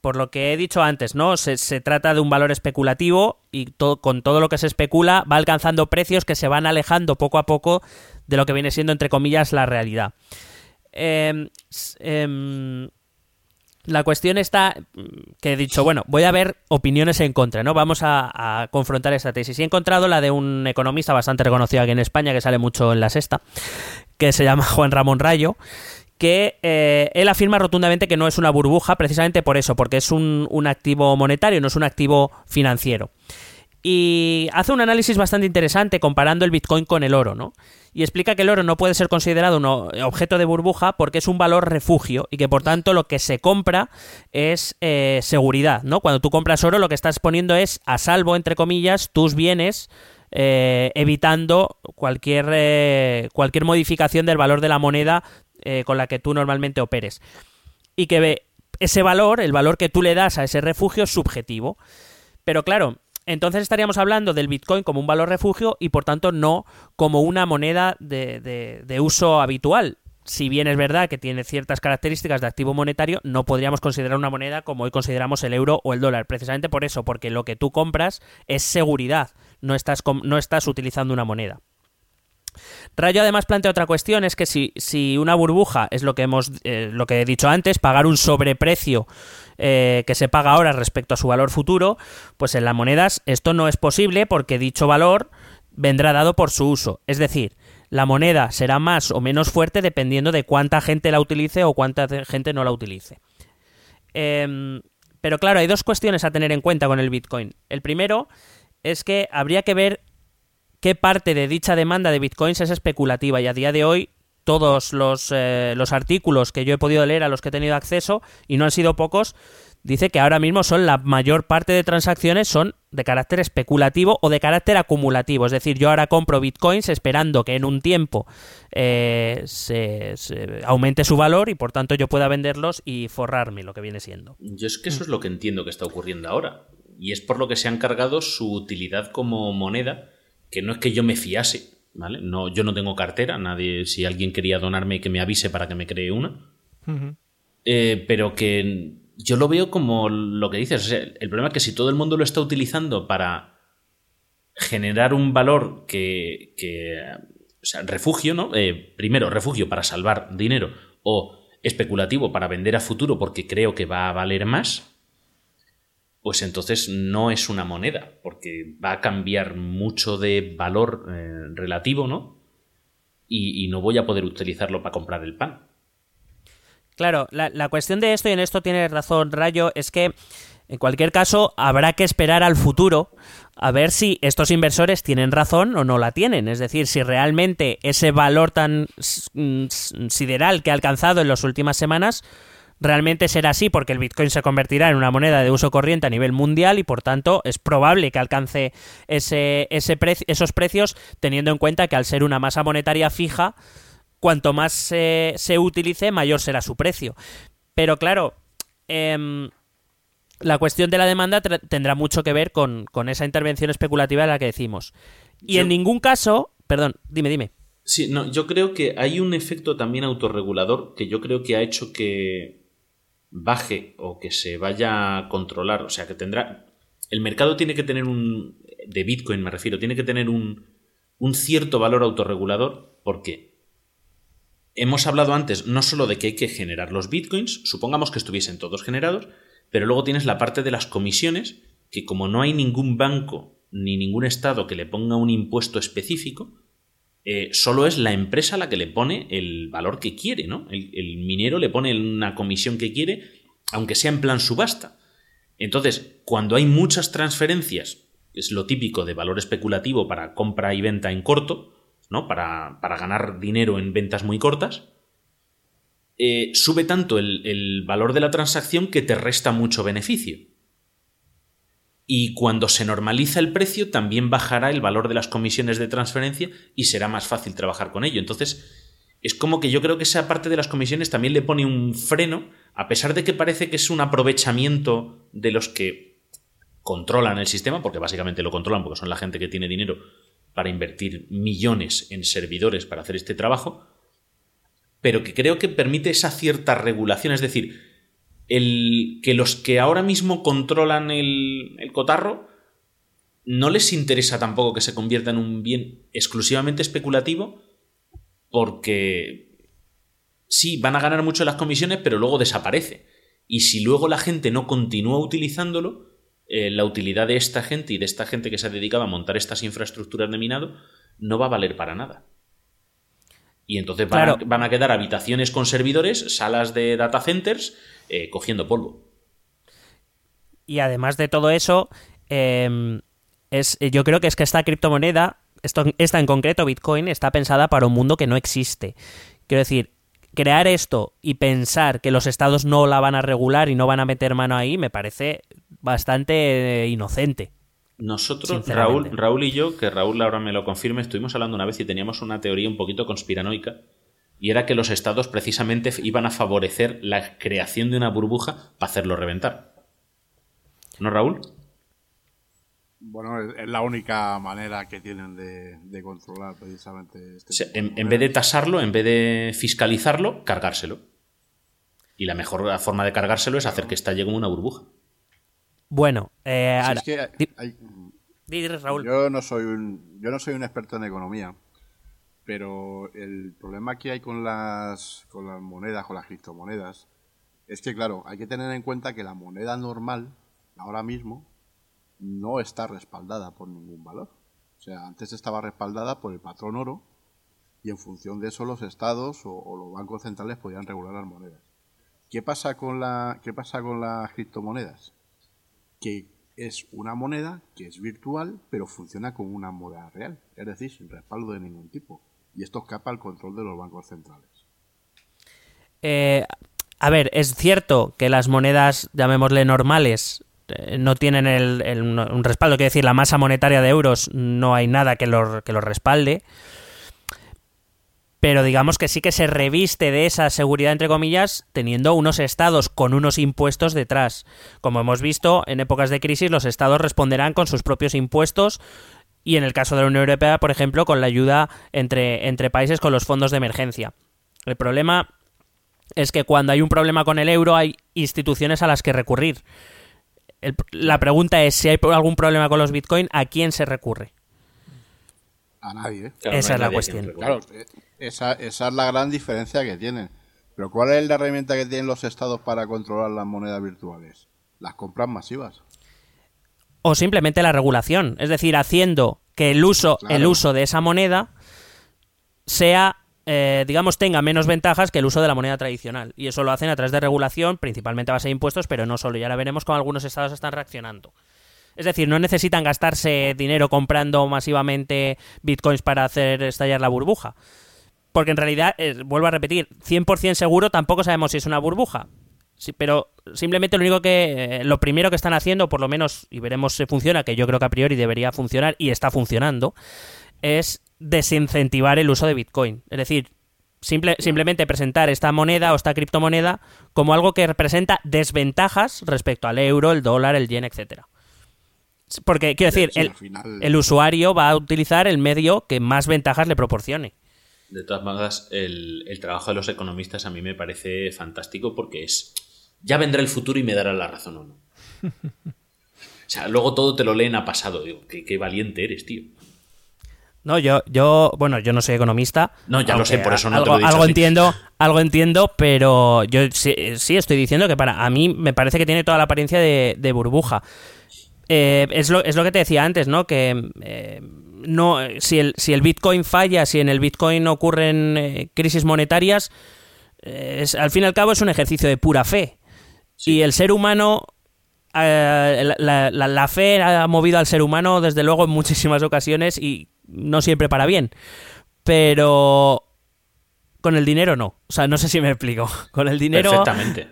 Por lo que he dicho antes, ¿no? Se, trata de un valor especulativo y con todo lo que se especula va alcanzando precios que se van alejando poco a poco de lo que viene siendo, entre comillas, la realidad. Em, em, la cuestión está que he dicho, bueno, voy a ver opiniones en contra, ¿no? Vamos a, confrontar esta tesis. Y he encontrado la de un economista bastante reconocido aquí en España, que sale mucho en la sexta, que se llama Juan Ramón Rayo, que eh, él afirma rotundamente que no es una burbuja precisamente por eso, porque es un, un activo monetario, no es un activo financiero. Y hace un análisis bastante interesante comparando el Bitcoin con el oro, ¿no? y explica que el oro no puede ser considerado un objeto de burbuja porque es un valor refugio y que por tanto lo que se compra es eh, seguridad, ¿no? Cuando tú compras oro lo que estás poniendo es a salvo, entre comillas, tus bienes eh, evitando cualquier, cualquier modificación del valor de la moneda con la que tú normalmente operes. Y que ese valor, el valor que tú le das a ese refugio es subjetivo. Pero claro, entonces estaríamos hablando del Bitcoin como un valor refugio y por tanto no como una moneda de, uso habitual. Si bien es verdad que tiene ciertas características de activo monetario, no podríamos considerar una moneda como hoy consideramos el euro o el dólar. Precisamente por eso, porque lo que tú compras es seguridad, no estás, no estás utilizando una moneda. Rayo además plantea otra cuestión, es que si, una burbuja es lo que hemos eh, lo que he dicho antes, pagar un sobreprecio eh, que se paga ahora respecto a su valor futuro, pues en las monedas esto no es posible porque dicho valor vendrá dado por su uso. Es decir, la moneda será más o menos fuerte dependiendo de cuánta gente la utilice o cuánta gente no la utilice. Em, pero claro, hay dos cuestiones a tener en cuenta con el Bitcoin. El primero es que habría que ver qué parte de dicha demanda de bitcoins es especulativa y a día de hoy todos los, eh, los artículos que yo he podido leer a los que he tenido acceso, y no han sido pocos, dice que ahora mismo son la mayor parte de transacciones son de carácter especulativo o de carácter acumulativo. Es decir, yo ahora compro bitcoins esperando que en un tiempo eh, se, aumente su valor y por tanto yo pueda venderlos y forrarme lo que viene siendo. Yo es que eso es lo que entiendo que está ocurriendo ahora. Y es por lo que se han cargado su utilidad como moneda, que no es que yo me fiase, ¿vale? No, yo no tengo cartera, nadie, si alguien quería donarme que me avise para que me cree una. Eh, pero que yo lo veo como lo que dices. el problema es que si todo el mundo lo está utilizando para generar un valor que. o sea, refugio, ¿no? Eh, primero, refugio para salvar dinero o especulativo para vender a futuro porque creo que va a valer más, pues entonces no es una moneda, porque va a cambiar mucho de valor eh, relativo, ¿no? y no voy a poder utilizarlo para comprar el pan. Claro, la, cuestión de esto, y en esto tiene razón Rayo, es que en cualquier caso habrá que esperar al futuro a ver si estos inversores tienen razón o no la tienen. Es decir, si realmente ese valor tan mm, sideral que ha alcanzado en las últimas semanas realmente será así porque el Bitcoin se convertirá en una moneda de uso corriente a nivel mundial y por tanto es probable que alcance ese, ese esos precios teniendo en cuenta que al ser una masa monetaria fija cuanto más se, utilice, mayor será su precio. Pero claro, em, la cuestión de la demanda tendrá mucho que ver con, esa intervención especulativa de la que decimos. Y en ningún caso, perdón, dime, dime. Sí, no, yo creo que hay un efecto también autorregulador que yo creo que ha hecho que baje o que se vaya a controlar, o sea, que tendrá el mercado tiene que tener un de Bitcoin me refiero, tiene que tener un un cierto valor autorregulador porque hemos hablado antes no solo de que hay que generar los bitcoins, supongamos que estuviesen todos generados, pero luego tienes la parte de las comisiones, que como no hay ningún banco ni ningún estado que le ponga un impuesto específico, eh, solo es la empresa la que le pone el valor que quiere, ¿no? El, el, minero le pone una comisión que quiere, aunque sea en plan subasta. Entonces, cuando hay muchas transferencias, es lo típico de valor especulativo para compra y venta en corto, ¿no? Para, ganar dinero en ventas muy cortas, eh, sube tanto el, valor de la transacción que te resta mucho beneficio. Y cuando se normaliza el precio, también bajará el valor de las comisiones de transferencia y será más fácil trabajar con ello. Entonces, es como que yo creo que esa parte de las comisiones también le pone un freno, a pesar de que parece que es un aprovechamiento de los que controlan el sistema, porque básicamente lo controlan porque son la gente que tiene dinero para invertir millones en servidores para hacer este trabajo, pero que creo que permite esa cierta regulación, es decir, el, que los que ahora mismo controlan el, el cotarro no les interesa tampoco que se convierta en un bien exclusivamente especulativo, porque sí, van a ganar mucho las comisiones, pero luego desaparece. Y si luego la gente no continúa utilizándolo, eh, la utilidad de esta gente y de esta gente que se ha dedicado a montar estas infraestructuras de minado no va a valer para nada. Y entonces van, a, quedar habitaciones con servidores, salas de data centers, eh, cogiendo polvo. Y además de todo eso, em, es, yo creo que es que esta criptomoneda, esto, esta en concreto, Bitcoin, está pensada para un mundo que no existe. Quiero decir, crear esto y pensar que los estados no la van a regular y no van a meter mano ahí, me parece bastante eh, inocente. Nosotros, Raúl, Raúl y yo, que Raúl ahora me lo confirme, estuvimos hablando una vez y teníamos una teoría un poquito conspiranoica, y era que los estados precisamente iban a favorecer la creación de una burbuja para hacerlo reventar. ¿No, Raúl? Bueno, es la única manera que tienen de, controlar precisamente este. en, vez de tasarlo, en vez de fiscalizarlo, cargárselo. Y la mejor forma de cargárselo es hacer que estalle como una burbuja. Bueno, eh, Raúl. Yo no soy un, yo no soy un experto en economía, pero el problema que hay con las, con las monedas, con las criptomonedas, es que claro, hay que tener en cuenta que la moneda normal ahora mismo no está respaldada por ningún valor. O sea, antes estaba respaldada por el patrón oro y en función de eso los estados o, los bancos centrales podían regular las monedas. ¿Qué pasa con la qué pasa con las criptomonedas? Que es una moneda que es virtual, pero funciona como una moneda real, es decir, sin respaldo de ningún tipo. Y esto escapa al control de los bancos centrales. Eh, a ver, es cierto que las monedas, llamémosle normales, eh, no tienen el, un respaldo, quiere decir, la masa monetaria de euros no hay nada que lo, que respalde pero digamos que sí que se reviste de esa seguridad, entre comillas, teniendo unos estados con unos impuestos detrás. Como hemos visto, en épocas de crisis los estados responderán con sus propios impuestos y en el caso de la Unión Europea, por ejemplo, con la ayuda entre, entre países con los fondos de emergencia. El problema es que cuando hay un problema con el euro hay instituciones a las que recurrir. la pregunta es si hay algún problema con los bitcoin, ¿a quién se recurre? A nadie. ¿eh? Esa es la cuestión. Claro, eh, esa, esa es la gran diferencia que tienen. Pero ¿cuál es la herramienta que tienen los estados para controlar las monedas virtuales? Las compras masivas. O simplemente la regulación, es decir, haciendo que el uso, el uso de esa moneda sea, eh, digamos, tenga menos ventajas que el uso de la moneda tradicional. Y eso lo hacen a través de regulación, principalmente a base de impuestos, pero no solo. Y ahora veremos cómo algunos estados están reaccionando. Es decir, no necesitan gastarse dinero comprando masivamente bitcoins para hacer estallar la burbuja. Porque en realidad, eh, vuelvo a repetir, 100% seguro tampoco sabemos si es una burbuja. Sí, pero simplemente lo único que. Eh, lo primero que están haciendo, por lo menos, y veremos si funciona, que yo creo que a priori debería funcionar y está funcionando, es desincentivar el uso de Bitcoin. Es decir, simple, simplemente presentar esta moneda o esta criptomoneda como algo que representa desventajas respecto al euro, el dólar, el yen, etcétera. Porque, quiero decir, el, el usuario va a utilizar el medio que más ventajas le proporcione. De todas maneras, el, trabajo de los economistas a mí me parece fantástico porque es. Ya vendrá el futuro y me dará la razón o no. O sea, luego todo te lo leen a pasado. Digo, qué, valiente eres, tío. No, yo, yo, bueno, yo no soy economista. No, ya lo sé, por eso no algo, te lo he dicho Algo entiendo, algo entiendo, pero yo sí, estoy diciendo que para a mí me parece que tiene toda la apariencia de, burbuja. Eh, es, lo, es, lo, que te decía antes, ¿no? Que eh, no, si el, si el Bitcoin falla, si en el Bitcoin ocurren eh, crisis monetarias, eh, al fin y al cabo es un ejercicio de pura fe. Y el ser humano, eh, la, la, fe ha movido al ser humano desde luego en muchísimas ocasiones y no siempre para bien. Pero con el dinero no. O sea, no sé si me explico. Con el dinero. Perfectamente.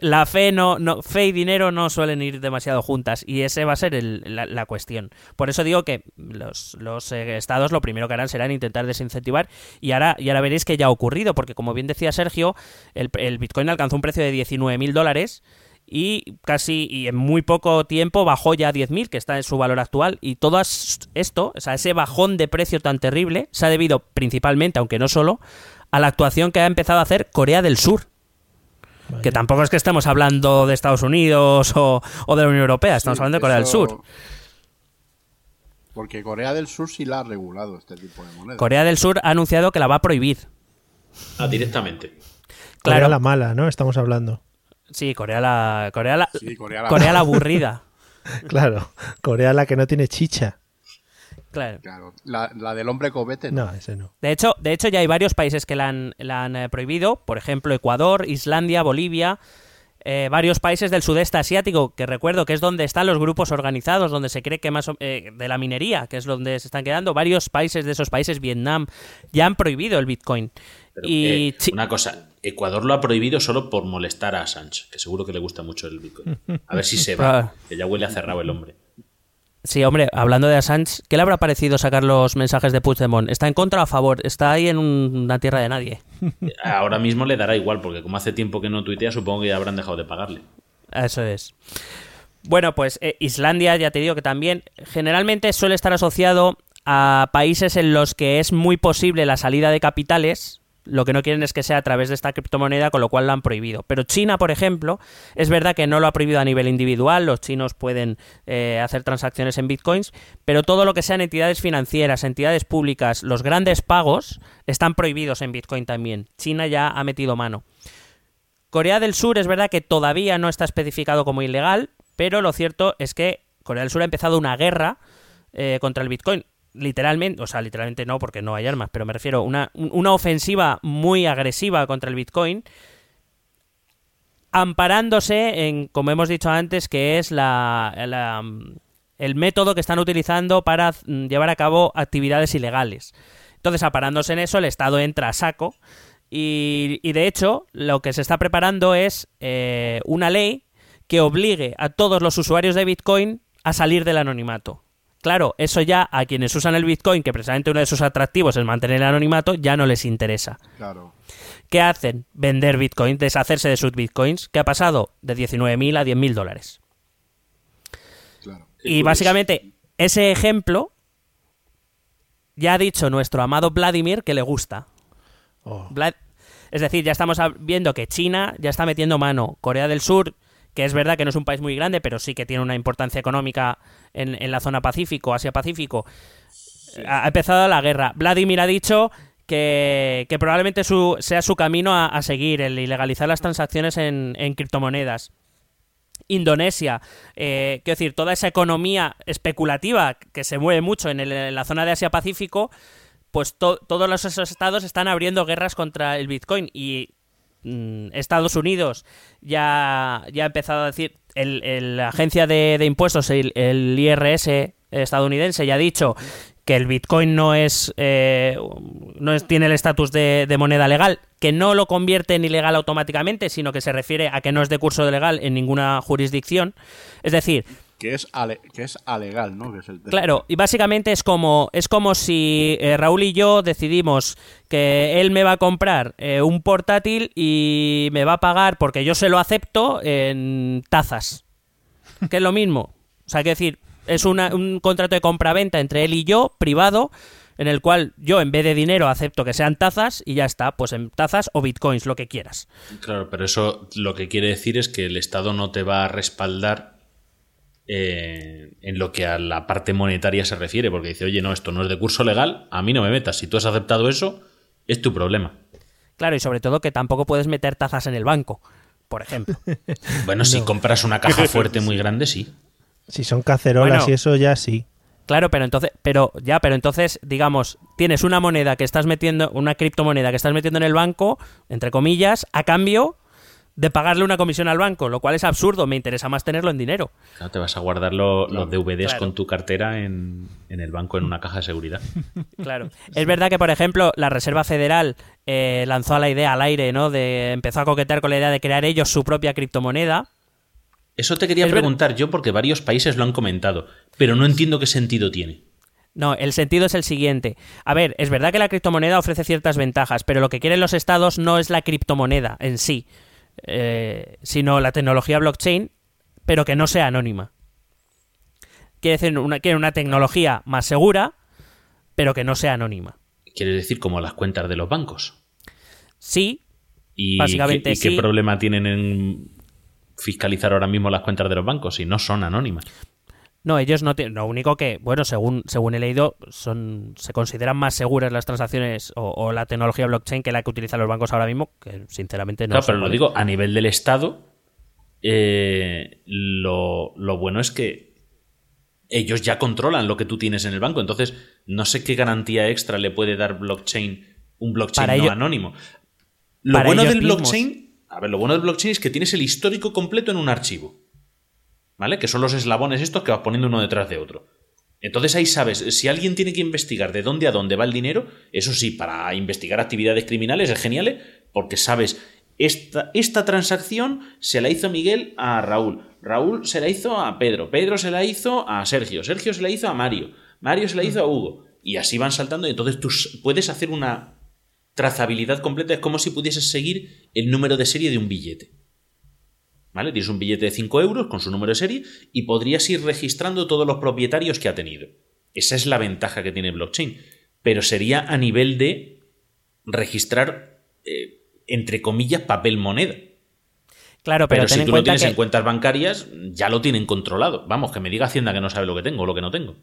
La, fe no, no, fe y dinero no suelen ir demasiado juntas. Y ese va a ser la, cuestión. Por eso digo que los, los eh, estados lo primero que harán será intentar desincentivar. Y ahora, y ahora veréis que ya ha ocurrido. Porque como bien decía Sergio, el, el Bitcoin alcanzó un precio de 19 mil dólares y casi y en muy poco tiempo bajó ya a 10.000, que está en su valor actual. Y todo esto, o sea, ese bajón de precio tan terrible, se ha debido principalmente, aunque no solo, a la actuación que ha empezado a hacer Corea del Sur. Que tampoco es que estemos hablando de Estados Unidos o, de la Unión Europea, estamos hablando de Corea del Sur. Porque Corea del Sur sí la ha regulado este tipo de moneda. Corea del Sur ha anunciado que la va a prohibir. Ah, directamente. Claro. Corea la mala, ¿no? Estamos hablando. Sí, Corea la. Corea la, Corea la, aburrida. claro, Corea la que no tiene chicha. Claro. La, del hombre cobete. No. ese no. De hecho, de hecho, ya hay varios países que la han, la han eh, prohibido. Por ejemplo, Ecuador, Islandia, Bolivia. Eh, varios países del sudeste asiático, que recuerdo que es donde están los grupos organizados, donde se cree que más eh, de la minería, que es donde se están quedando, varios países de esos países, Vietnam, ya han prohibido el Bitcoin. y una cosa, Ecuador lo ha prohibido solo por molestar a Assange, que seguro que le gusta mucho el Bitcoin. A ver si se va, que ya huele a cerrado el hombre. Sí, hombre, hablando de Assange, ¿qué le habrá parecido sacar los mensajes de Puigdemont? ¿Está en contra o a favor? Está ahí en una tierra de nadie. Ahora mismo le dará igual, porque como hace tiempo que no tuitea, supongo que ya habrán dejado de pagarle. Eso es. Bueno, pues eh, Islandia, ya te digo que también generalmente suele estar asociado a países en los que es muy posible la salida de capitales, lo que no quieren es que sea a través de esta criptomoneda, con lo cual la han prohibido. Pero China, por ejemplo, es verdad que no lo ha prohibido a nivel individual, los chinos pueden eh, hacer transacciones en bitcoins, pero todo lo que sean entidades financieras, entidades públicas, los grandes pagos, están prohibidos en bitcoin también. China ya ha metido mano. Corea del Sur es verdad que todavía no está especificado como ilegal, pero lo cierto es que Corea del Sur ha empezado una guerra eh, contra el bitcoin literalmente, o sea, literalmente no porque no hay armas, pero me refiero a una, una ofensiva muy agresiva contra el Bitcoin, amparándose en, como hemos dicho antes, que es la, el método que están utilizando para llevar a cabo actividades ilegales. Entonces, aparándose en eso, el Estado entra a saco y, y de hecho, lo que se está preparando es eh, una ley que obligue a todos los usuarios de Bitcoin a salir del anonimato. Claro, eso ya a quienes usan el Bitcoin, que precisamente uno de sus atractivos es mantener el anonimato, ya no les interesa. Claro. ¿Qué hacen? Vender Bitcoin, deshacerse de sus Bitcoins. ¿Qué ha pasado? De 19.000 a 10.000 dólares. Claro. Y básicamente, ese ejemplo ya ha dicho nuestro amado Vladimir que le gusta. Oh. Vlad- Es decir, ya estamos viendo que China ya está metiendo mano. Corea del Sur, que es verdad que no es un país muy grande, pero sí que tiene una importancia económica en, en la zona Pacífico, Asia-Pacífico, ha, ha empezado la guerra. Vladimir ha dicho que, que probablemente su- sea su camino a, a seguir, el ilegalizar las transacciones en, en criptomonedas. Indonesia, eh, quiero decir, toda esa economía especulativa que se mueve mucho en, el- en la zona de Asia-Pacífico, pues to- todos los- esos estados están abriendo guerras contra el Bitcoin y Estados Unidos ya, ya ha empezado a decir, el, la agencia de, de impuestos, el, IRS estadounidense, ya ha dicho que el Bitcoin no es, eh, no es- tiene el estatus de moneda legal, que no lo convierte en ilegal automáticamente, sino que se refiere a que no es de curso legal en ninguna jurisdicción. Es decir, Que es, ale- que es alegal, ¿no? Que es el Claro, y básicamente es como, es como si eh, Raúl y yo decidimos que él me va a comprar eh, un portátil y me va a pagar porque yo se lo acepto en tazas. Que es lo mismo. O sea, que decir, es una- un contrato de compra-venta entre él y yo, privado, en el cual yo en vez de dinero acepto que sean tazas y ya está, pues en tazas o bitcoins, lo que quieras. Claro, pero eso lo que quiere decir es que el Estado no te va a respaldar eh, en lo que a la parte monetaria se refiere, porque dice, oye, no, esto no es de curso legal, a mí no me metas. Si tú has aceptado eso, es tu problema. Claro, y sobre todo que tampoco puedes meter tazas en el banco, por ejemplo. Bueno, si compras una caja fuerte muy grande, sí. Si son cacerolas Bueno. y eso ya sí. Claro, pero entonces, pero ya, pero entonces, digamos, tienes una moneda que estás metiendo, una criptomoneda que estás metiendo en el banco, entre comillas, a cambio de pagarle una comisión al banco, lo cual es absurdo, me interesa más tenerlo en dinero. Claro, te vas a guardar lo- los DVDs Claro. con tu cartera en, en el banco en una caja de seguridad. Claro. Es verdad que, por ejemplo, la Reserva Federal eh, lanzó la idea al aire, ¿no? De empezó a coquetear con la idea de crear ellos su propia criptomoneda. Eso te quería Es ver- preguntar yo porque varios países lo han comentado, pero no entiendo qué sentido tiene. No, el sentido es el siguiente. A ver, es verdad que la criptomoneda ofrece ciertas ventajas, pero lo que quieren los estados no es la criptomoneda en sí, eh, sino la tecnología blockchain, pero que no sea anónima. Quiere decir, una, tecnología más segura, pero que no sea anónima. Quiere decir como las cuentas de los bancos. Sí, ¿Y, Básicamente qué, y qué sí. problema tienen en fiscalizar ahora mismo las cuentas de los bancos si no son anónimas? No, ellos no tienen. Lo único que, bueno, según, según he leído, son se consideran más seguras las transacciones o, o la tecnología blockchain que la que utilizan los bancos ahora mismo, que sinceramente no claro, pero lo digo, a nivel del Estado, eh, lo, lo bueno es que ellos ya controlan lo que tú tienes en el banco. Entonces, no sé qué garantía extra le puede dar blockchain, un blockchain Para no ello- anónimo. Lo bueno del mismos. blockchain, a ver, lo bueno del blockchain es que tienes el histórico completo en un archivo. ¿Vale? Que son los eslabones estos que vas poniendo uno detrás de otro. Entonces ahí sabes, si alguien tiene que investigar de dónde a dónde va el dinero, eso sí, para investigar actividades criminales es genial, ¿eh? porque sabes, esta, esta transacción se la hizo Miguel a Raúl, Raúl se la hizo a Pedro, Pedro se la hizo a Sergio, Sergio se la hizo a Mario, Mario se la hizo a Hugo, y así van saltando, y entonces tú puedes hacer una trazabilidad completa, es como si pudieses seguir el número de serie de un billete. ¿Vale? Tienes un billete de 5 euros con su número de serie y podrías ir registrando todos los propietarios que ha tenido. Esa es la ventaja que tiene blockchain. Pero sería a nivel de registrar, eh, entre comillas, papel moneda. Claro, pero, Pero, ten si en tú lo tienes que... en cuentas bancarias, ya lo tienen controlado. Vamos, que me diga Hacienda que no sabe lo que tengo o lo que no tengo.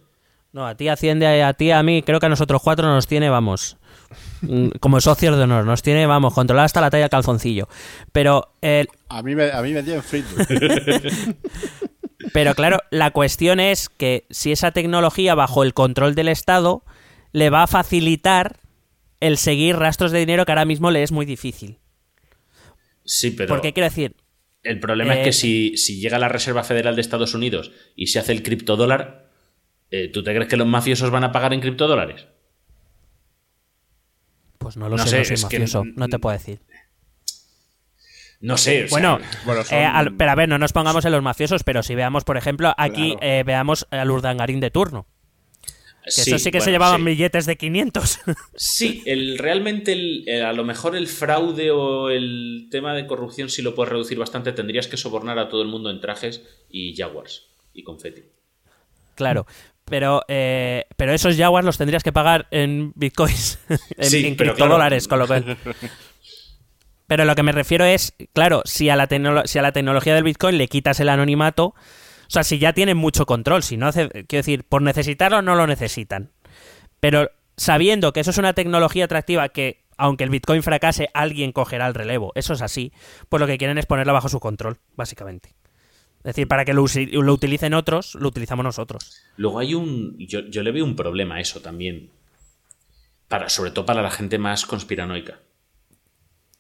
No, a ti Hacienda, a ti, a mí, creo que a nosotros cuatro nos tiene, vamos, mm, como socios de honor, nos tiene, vamos, controlada hasta la talla del calzoncillo. Pero, eh, A mí me, a mí me tienen frito. pero claro, la cuestión es que si esa tecnología bajo el control del Estado le va a facilitar el seguir rastros de dinero que ahora mismo le es muy difícil. Sí, pero Porque quiero decir, el problema Eh, es que si, si llega la Reserva Federal de Estados Unidos y se hace el criptodólar, eh, ¿tú te crees que los mafiosos van a pagar en criptodólares? Pues no lo No sé, sé, no soy es que- mafioso, no te puedo decir. No sé. o sea, Bueno, son- eh, al- pero a ver, no nos pongamos en los mafiosos, pero si veamos, por ejemplo, aquí Claro. eh, veamos al Urdangarín de turno. Que eso sí que se llevaban sí. billetes de 500. Sí, el, realmente el- el- a lo mejor el fraude o el tema de corrupción si lo puedes reducir bastante, tendrías que sobornar a todo el mundo en trajes y jaguars y confeti. claro. Pero, eh, pero esos Jaguars los tendrías que pagar en bitcoins, en, Sí, en criptodólares, con lo cual. Pero lo que me refiero es, claro, si a, la si a la tecnología del Bitcoin le quitas el anonimato, o sea, si ya tienen mucho control, si no hace, quiero decir, por necesitarlo no lo necesitan. Pero sabiendo que eso es una tecnología atractiva que, aunque el Bitcoin fracase, alguien cogerá el relevo, eso es así, pues lo que quieren es ponerlo bajo su control, básicamente. Es decir, para que lo, utilicen otros, lo utilizamos nosotros. Luego hay un. Yo, yo le veo un problema a eso también. Para, sobre todo para la gente más conspiranoica.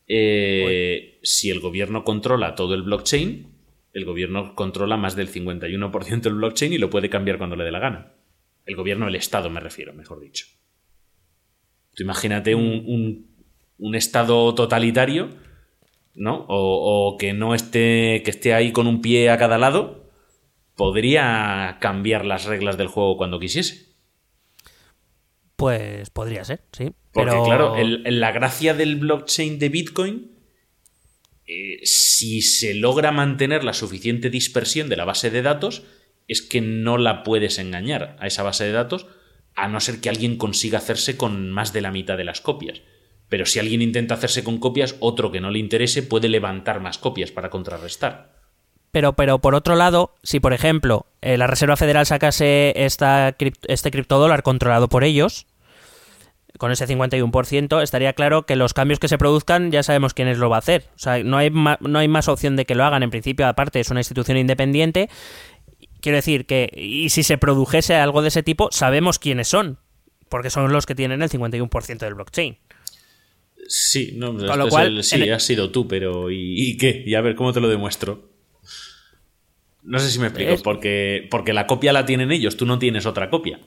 Eh, si el gobierno controla todo el blockchain, el gobierno controla más del 51% del blockchain y lo puede cambiar cuando le dé la gana. El gobierno, el Estado, me refiero, mejor dicho. Tú imagínate un- un Estado totalitario, ¿no? O, o que no esté. que esté ahí con un pie a cada lado. Podría cambiar las reglas del juego cuando quisiese. Pues podría ser, sí. Porque, pero... claro, el- la gracia del blockchain de Bitcoin, eh, si se logra mantener la suficiente dispersión de la base de datos, es que no la puedes engañar a esa base de datos, a no ser que alguien consiga hacerse con más de la mitad de las copias. Pero si alguien intenta hacerse con copias, otro que no le interese puede levantar más copias para contrarrestar. Pero, pero por otro lado, si por ejemplo eh, la Reserva Federal sacase este criptodólar controlado por ellos, con ese 51%, estaría claro que los cambios que se produzcan ya sabemos quiénes lo va a hacer. O sea, no hay, no hay más opción de que lo hagan. En principio, aparte, es una institución independiente. Quiero decir que, y si se produjese algo de ese tipo, sabemos quiénes son. Porque son los que tienen el 51% del blockchain. Sí, no, lo cual, el- sí, el- has sido tú, pero ¿y, y qué? Y a ver, ¿cómo te lo demuestro? No sé si me explico, Es- porque, porque la copia la tienen ellos, tú no tienes otra copia.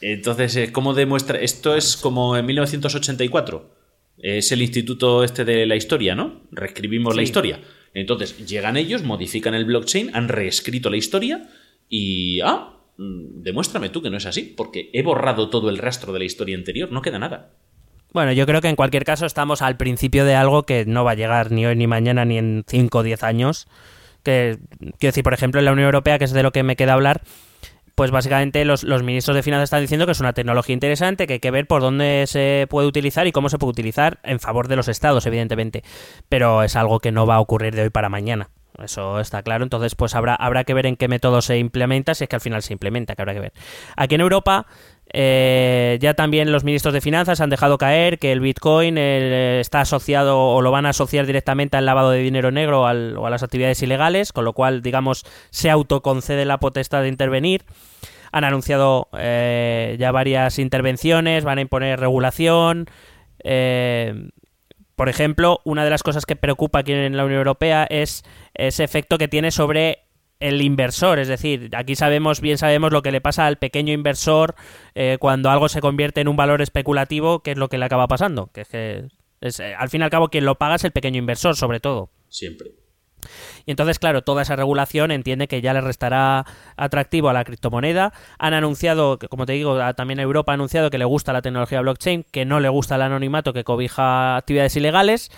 Entonces, eh, ¿cómo demuestra? Esto es como en 1984. Es el instituto este de la historia, ¿no? Reescribimos la historia. Entonces, llegan ellos, modifican el blockchain, han reescrito la historia y... Ah, mm, demuéstrame tú que no es así, porque he borrado todo el rastro de la historia anterior, no queda nada. Bueno, yo creo que en cualquier caso estamos al principio de algo que no va a llegar ni hoy ni mañana ni en 5 o 10 años. Que, quiero decir, por ejemplo, en la Unión Europea, que es de lo que me queda hablar, pues básicamente los, los ministros de finanzas están diciendo que es una tecnología interesante, que hay que ver por dónde se puede utilizar y cómo se puede utilizar en favor de los estados, evidentemente. Pero es algo que no va a ocurrir de hoy para mañana. Eso está claro. Entonces, pues habrá, habrá que ver en qué método se implementa, si es que al final se implementa, que habrá que ver. Aquí en Europa, eh, ya también los ministros de finanzas han dejado caer que el Bitcoin eh, está asociado o lo van a asociar directamente al lavado de dinero negro al- o a las actividades ilegales, con lo cual, digamos, se autoconcede la potestad de intervenir. Han anunciado eh, ya varias intervenciones, van a imponer regulación. eh, por ejemplo, una de las cosas que preocupa aquí en la Unión Europea es ese efecto que tiene sobre el inversor, es decir, aquí sabemos, bien sabemos lo que le pasa al pequeño inversor eh, cuando algo se convierte en un valor especulativo, que es lo que le acaba pasando, que es que es, eh, al fin y al cabo quien lo paga es el pequeño inversor, sobre todo. Siempre. Y entonces, claro, toda esa regulación entiende que ya le restará atractivo a la criptomoneda. Han anunciado, como te digo, a- también Europa ha anunciado que le gusta la tecnología blockchain, que no le gusta el anonimato que cobija actividades ilegales.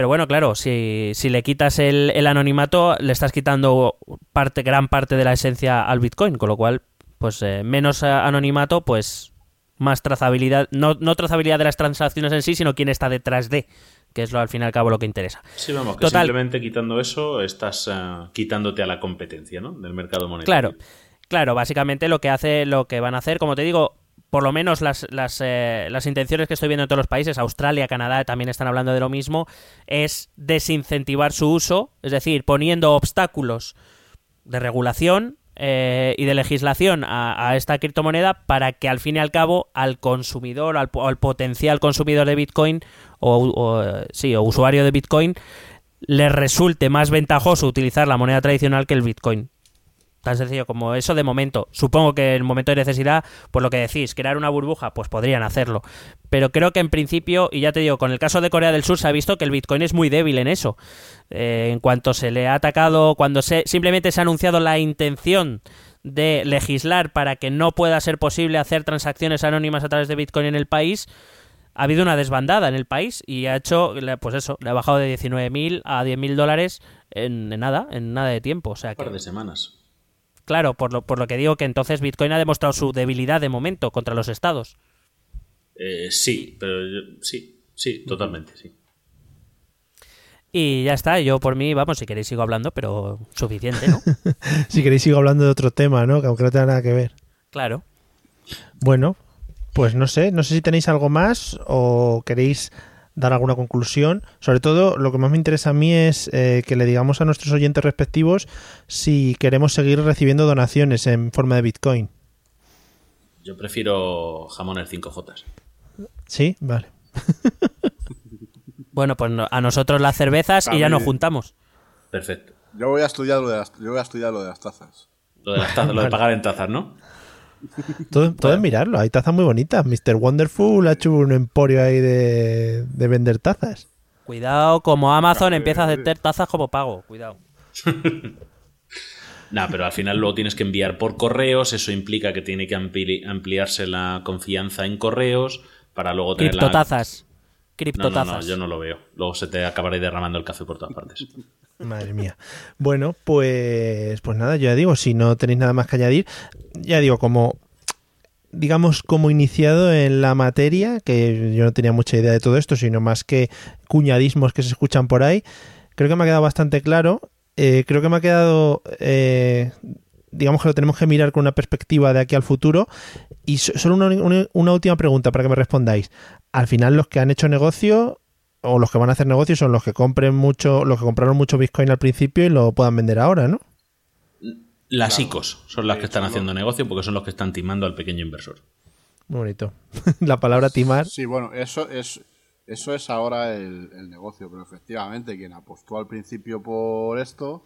Pero bueno, claro, si, si le quitas el, el anonimato, le estás quitando parte, gran parte de la esencia al Bitcoin, con lo cual, pues eh, menos eh, anonimato, pues más trazabilidad, no, no trazabilidad de las transacciones en sí, sino quién está detrás de, que es lo al fin y al cabo lo que interesa. Sí, vamos, que Total. simplemente quitando eso estás ah, quitándote a la competencia, ¿no? Del mercado monetario. Claro, claro, básicamente lo que hace, lo que van a hacer, como te digo, por lo menos las, las, eh, las intenciones que estoy viendo en todos los países, Australia, Canadá también están hablando de lo mismo, es desincentivar su uso, es decir, poniendo obstáculos de regulación eh, y de legislación a, esta criptomoneda para que al fin y al cabo al consumidor, al, al potencial consumidor de Bitcoin o, o, sí, o usuario de Bitcoin, le resulte más ventajoso utilizar la moneda tradicional que el Bitcoin. Tan sencillo como eso de momento. Supongo que en momento de necesidad, por lo que decís, crear una burbuja, pues podrían hacerlo. Pero creo que en principio, y ya te digo, con el caso de Corea del Sur se ha visto que el Bitcoin es muy débil en eso. Eh, en cuanto se le ha atacado, cuando se, simplemente se ha anunciado la intención de legislar para que no pueda ser posible hacer transacciones anónimas a través de Bitcoin en el país, ha habido una desbandada en el país y ha hecho, pues eso, le ha bajado de 19.000 a 10.000 dólares en, nada, en nada de tiempo. O sea, que, Un par de semanas. Claro, por lo, por lo que digo que entonces Bitcoin ha demostrado su debilidad de momento contra los estados. Eh, sí, pero sí, sí, totalmente, sí. Y ya está, yo por mí, vamos, si queréis sigo hablando, pero suficiente, ¿no? si queréis sigo hablando de otro tema, ¿no? Que aunque no tenga nada que ver. Claro. Bueno, pues no sé, no sé si tenéis algo más o queréis dar alguna conclusión. Sobre todo, lo que más me interesa a mí es eh, que le digamos a nuestros oyentes respectivos si queremos seguir recibiendo donaciones en forma de Bitcoin. Yo prefiero jamón el 5J. Sí, vale. bueno, pues a nosotros las cervezas y ya nos juntamos. Perfecto. Yo voy a estudiar lo de las, yo voy a estudiar lo de las tazas. Lo de las tazas, lo de pagar en tazas, ¿no? Todo, todo es mirarlo, hay tazas muy bonitas. Mr. Wonderful ha hecho un emporio ahí de, de vender tazas. Cuidado, como Amazon empieza a aceptar tazas como pago, cuidado. Nah, pero al final luego tienes que enviar por correos, eso implica que tiene que ampli ampliarse la confianza en correos para luego tener Criptotazas. la... Criptotazas. No, no, no, yo no lo veo. Luego se te acabará derramando el café por todas partes. Madre mía. Bueno, pues, pues nada, ya digo, si no tenéis nada más que añadir, ya digo, como digamos como iniciado en la materia, que yo no tenía mucha idea de todo esto, sino más que cuñadismos que se escuchan por ahí, creo que me ha quedado bastante claro. Eh, creo que me ha quedado, eh, digamos que lo tenemos que mirar con una perspectiva de aquí al futuro. Y solo una última pregunta para que me respondáis. Al final los que han hecho negocio o los que van a hacer negocio son los que compren mucho, los que compraron mucho Bitcoin al principio y lo puedan vender ahora, ¿no? Las claro. ICOs son las que están haciendo negocio porque son los que están timando al pequeño inversor. Muy bonito. La palabra timar. Sí, bueno, eso es, eso es ahora el, el, negocio, pero efectivamente quien apostó al principio por esto,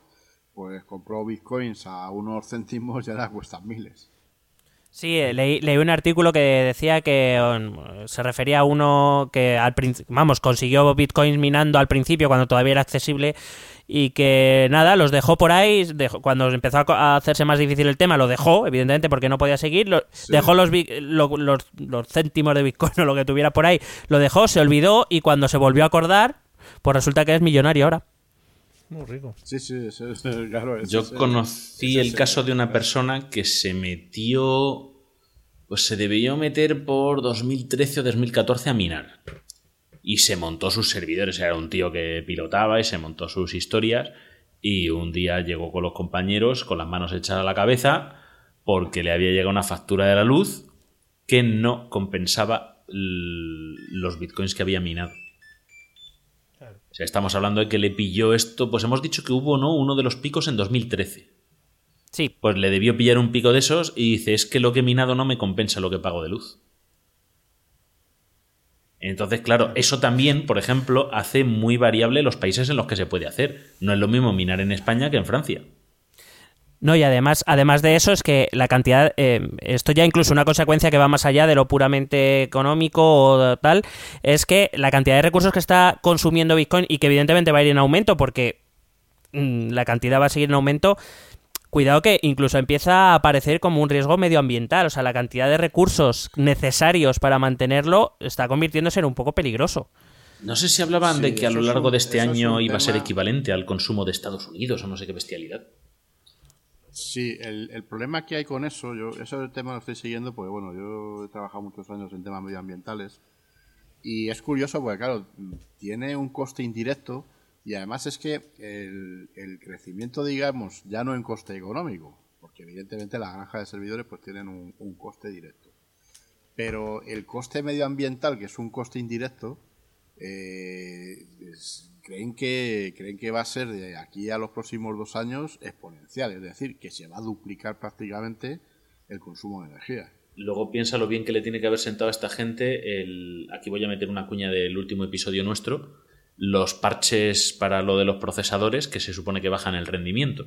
pues compró bitcoins a unos céntimos y ahora cuestan miles. Sí, leí, leí, un artículo que decía que um, se refería a uno que al vamos, consiguió bitcoins minando al principio cuando todavía era accesible y que nada, los dejó por ahí, dejó, cuando empezó a hacerse más difícil el tema, lo dejó, evidentemente, porque no podía seguir, lo, sí. dejó los, lo, los, los céntimos de bitcoin o lo que tuviera por ahí, lo dejó, se olvidó y cuando se volvió a acordar, pues resulta que es millonario ahora. Muy rico. Sí, sí, sí, sí claro. Yo conocí el caso de una persona que se metió, pues se debió meter por 2013 o 2014 a minar. Y se montó sus servidores. Era un tío que pilotaba y se montó sus historias. Y un día llegó con los compañeros con las manos echadas a la cabeza porque le había llegado una factura de la luz que no compensaba los bitcoins que había minado. O sea, estamos hablando de que le pilló esto, pues hemos dicho que hubo, ¿no? Uno de los picos en 2013. Sí. Pues le debió pillar un pico de esos y dice, es que lo que he minado no me compensa lo que pago de luz. Entonces, claro, eso también, por ejemplo, hace muy variable los países en los que se puede hacer. No es lo mismo minar en España que en Francia. No, y además, además de eso es que la cantidad, eh, esto ya incluso una consecuencia que va más allá de lo puramente económico o tal, es que la cantidad de recursos que está consumiendo Bitcoin y que evidentemente va a ir en aumento porque mmm, la cantidad va a seguir en aumento, cuidado que incluso empieza a aparecer como un riesgo medioambiental, o sea, la cantidad de recursos necesarios para mantenerlo está convirtiéndose en un poco peligroso. No sé si hablaban sí, de que a lo largo de este año iba a ser equivalente al consumo de Estados Unidos o no sé qué bestialidad. Sí, el, el, problema que hay con eso, yo ese tema lo estoy siguiendo porque, bueno, yo he trabajado muchos años en temas medioambientales y es curioso porque, claro, tiene un coste indirecto y además es que el, el crecimiento, digamos, ya no en coste económico, porque evidentemente las granjas de servidores pues tienen un, un coste directo, pero el coste medioambiental, que es un coste indirecto, eh, es, creen que creen que va a ser de aquí a los próximos dos años exponencial, es decir, que se va a duplicar prácticamente el consumo de energía. Luego piensa lo bien que le tiene que haber sentado a esta gente el aquí voy a meter una cuña del último episodio nuestro, los parches para lo de los procesadores que se supone que bajan el rendimiento.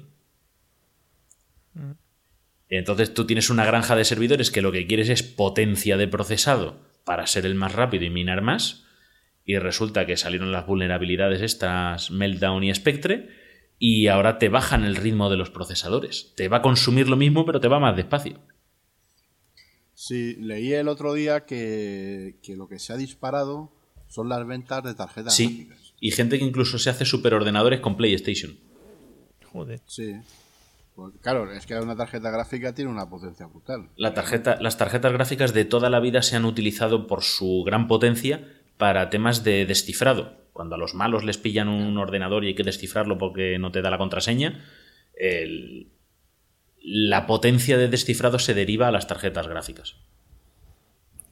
Entonces tú tienes una granja de servidores que lo que quieres es potencia de procesado para ser el más rápido y minar más. Y resulta que salieron las vulnerabilidades estas Meltdown y Spectre y ahora te bajan el ritmo de los procesadores. Te va a consumir lo mismo pero te va más despacio. Sí, leí el otro día que, que lo que se ha disparado son las ventas de tarjetas Sí, gráficas. y gente que incluso se hace superordenadores con PlayStation. Joder. Sí. Pues, claro, es que una tarjeta gráfica tiene una potencia brutal. La tarjeta, las tarjetas gráficas de toda la vida se han utilizado por su gran potencia para temas de descifrado. Cuando a los malos les pillan un ordenador y hay que descifrarlo porque no te da la contraseña, el- la potencia de descifrado se deriva a las tarjetas gráficas.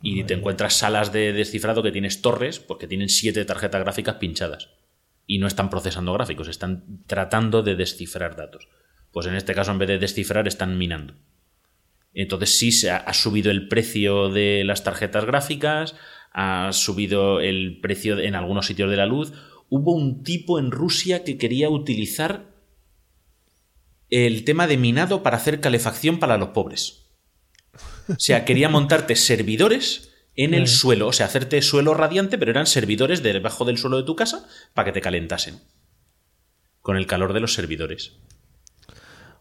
Y te encuentras salas de descifrado que tienes torres, porque tienen siete tarjetas gráficas pinchadas. Y no están procesando gráficos, están tratando de descifrar datos. Pues en este caso, en vez de descifrar, están minando. Entonces sí se ha, ha subido el precio de las tarjetas gráficas, ha subido el precio en algunos sitios de la luz. Hubo un tipo en Rusia que quería utilizar el tema de minado para hacer calefacción para los pobres. O sea, quería montarte servidores en el suelo, o sea, hacerte suelo radiante, pero eran servidores debajo del suelo de tu casa para que te calentasen. Con el calor de los servidores.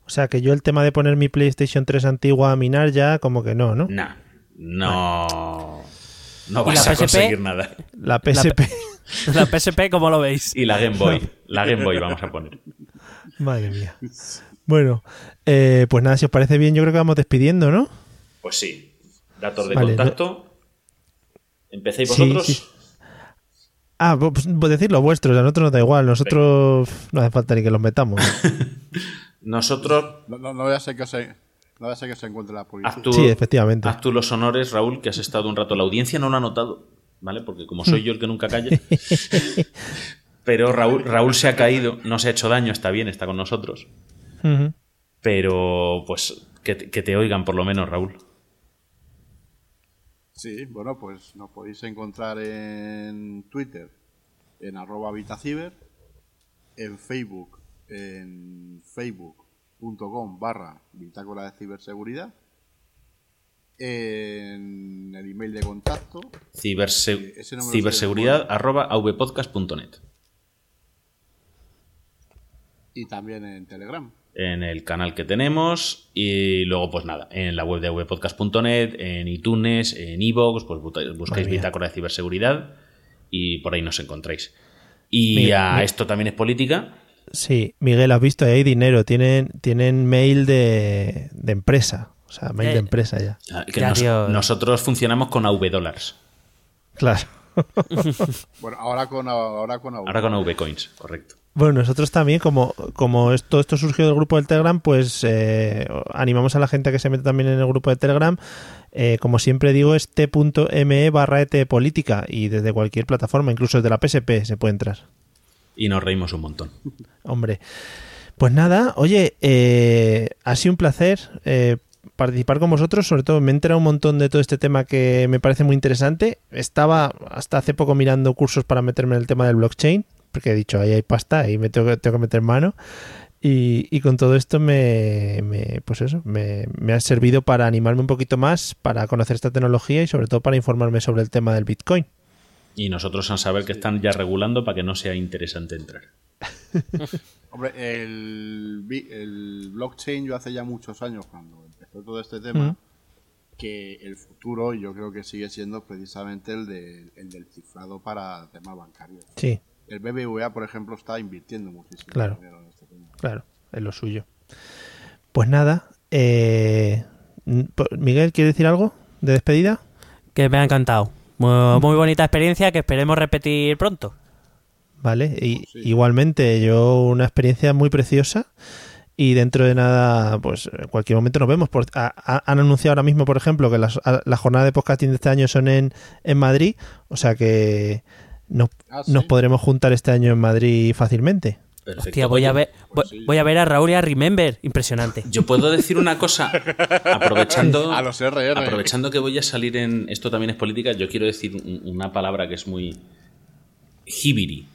O sea que yo el tema de poner mi PlayStation 3 antigua a minar ya como que no, ¿no? Nah, no. No ¿Y vas la a PSP? conseguir nada. La PSP. La PSP, ¿cómo lo veis? Y la Game Boy. La Game Boy vamos a poner. Madre mía. Bueno, eh, pues nada, si os parece bien, yo creo que vamos despidiendo, ¿no? Pues sí. Datos de Vale, contacto. ¿Empecéis Sí, vosotros? sí. Ah, pues, pues decir lo vuestro, a nosotros nos da igual, nosotros no hace falta ni que los metamos. Nosotros. No, no, no voy a ser que se, no voy a ser que se encuentre la policía. Haz tú, Sí, efectivamente. haz tú los honores, Raúl, que has estado un rato. La audiencia no lo ha notado, ¿vale? Porque como soy yo el que nunca calla. Pero Raúl, Raúl se ha caído, no se ha hecho daño, está bien, está con nosotros. Pero, pues, que, te- que te oigan por lo menos, Raúl. Sí, bueno, pues nos podéis encontrar en Twitter, en arroba Vitaciber, en Facebook, en facebook.com barra bitácora de ciberseguridad, en el email de contacto, Ciberse- de ciberseguridad arroba avpodcast.net. y también en Telegram. en el canal que tenemos y luego pues nada, en la web de avpodcast.net, en iTunes, en iVoox, pues buscáis. Bitácora de Ciberseguridad y por ahí nos encontráis. Y Mira, a mira. esto también es política. Sí, Miguel, has visto, ahí hay dinero, tienen, tienen mail de, de empresa, o sea, mail de empresa ya. Ah, que Ya, nos- tío. nosotros funcionamos con AV dólares, Claro. Bueno, ahora con ahora con ahora con AV coins, correcto. Bueno, nosotros también, como, como esto, esto surgió del grupo del Telegram, pues eh, animamos a la gente a que se meta también en el grupo de Telegram. Eh, como siempre digo, es t.me barra et política y desde cualquier plataforma, incluso desde la PSP se puede entrar. Y nos reímos un montón. Hombre. Pues nada, oye, eh, ha sido un placer eh, participar con vosotros. Sobre todo me he enterado un montón de todo este tema que me parece muy interesante. Estaba hasta hace poco mirando cursos para meterme en el tema del blockchain, porque he dicho, ahí hay pasta, ahí me tengo que, tengo que meter mano. Y, con todo esto me, me- pues eso, me ha servido para animarme un poquito más, para conocer esta tecnología y sobre todo para informarme sobre el tema del Bitcoin. Y nosotros a saber que están ya regulando para que no sea interesante entrar. Hombre, el, blockchain yo hace ya muchos años cuando empezó todo este tema, que el futuro yo creo que sigue siendo precisamente el, de- el del cifrado para temas bancarios. Sí, El BBVA, por ejemplo, está invirtiendo muchísimo Claro. dinero en este tema. Claro, es lo suyo. Pues nada, eh, Miguel, ¿quiere decir algo de despedida? Que me ha encantado. Muy, muy bonita experiencia que esperemos repetir pronto. Vale, y, sí. igualmente yo una experiencia muy preciosa y dentro de nada, pues en cualquier momento nos vemos. Por- a- a- han anunciado ahora mismo, por ejemplo, que las a- las jornadas de podcasting de este año son en, en Madrid, o sea que nos, Ah, ¿sí? nos podremos juntar este año en Madrid fácilmente. Perfecto. Hostia, voy a ver, pues voy, sí. voy a ver a Raúl y a Remember. Impresionante. Yo puedo decir una cosa, aprovechando, A los RR. aprovechando que voy a salir en esto también es política, yo quiero decir un- una palabra que es muy hibiri.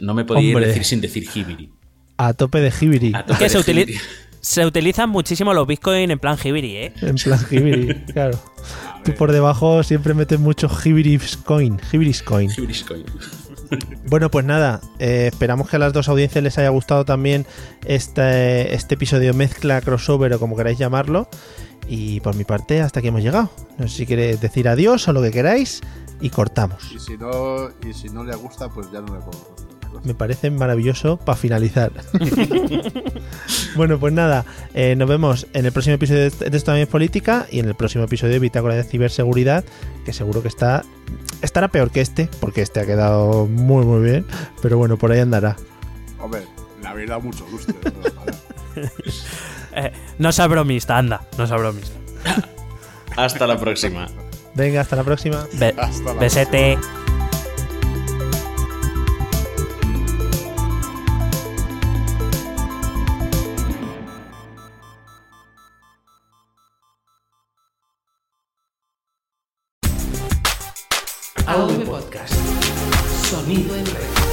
No me podía Hombre. decir sin decir hibiri. A tope de Hibiri. A tope Que de se, utili- jibiri. se utilizan muchísimo los Bitcoin en plan Hibiri, ¿eh? En plan Hibiri, claro. Tú por debajo siempre metes mucho Hibiris Coin. Hibiris Coin. Bueno, pues nada, eh, esperamos que a las dos audiencias les haya gustado también este, este episodio mezcla, crossover o como queráis llamarlo. Y por mi parte, hasta aquí hemos llegado. No sé si queréis decir adiós o lo que queráis y cortamos. Y si no, y si no le gusta, pues ya no le pongo. Me parece maravilloso para finalizar. bueno, pues nada, eh, nos vemos en el próximo episodio de Esto también es política y en el próximo episodio de Bitácora de Ciberseguridad, que seguro que está estará peor que este, porque este ha quedado muy muy bien, pero bueno, por ahí andará. Hombre, le habéis dado mucho gusto. eh, no sea bromista, anda, no sea bromista. hasta la próxima. Venga, hasta la próxima. Be hasta la besete. próxima. Audio Podcast. Sonido en red.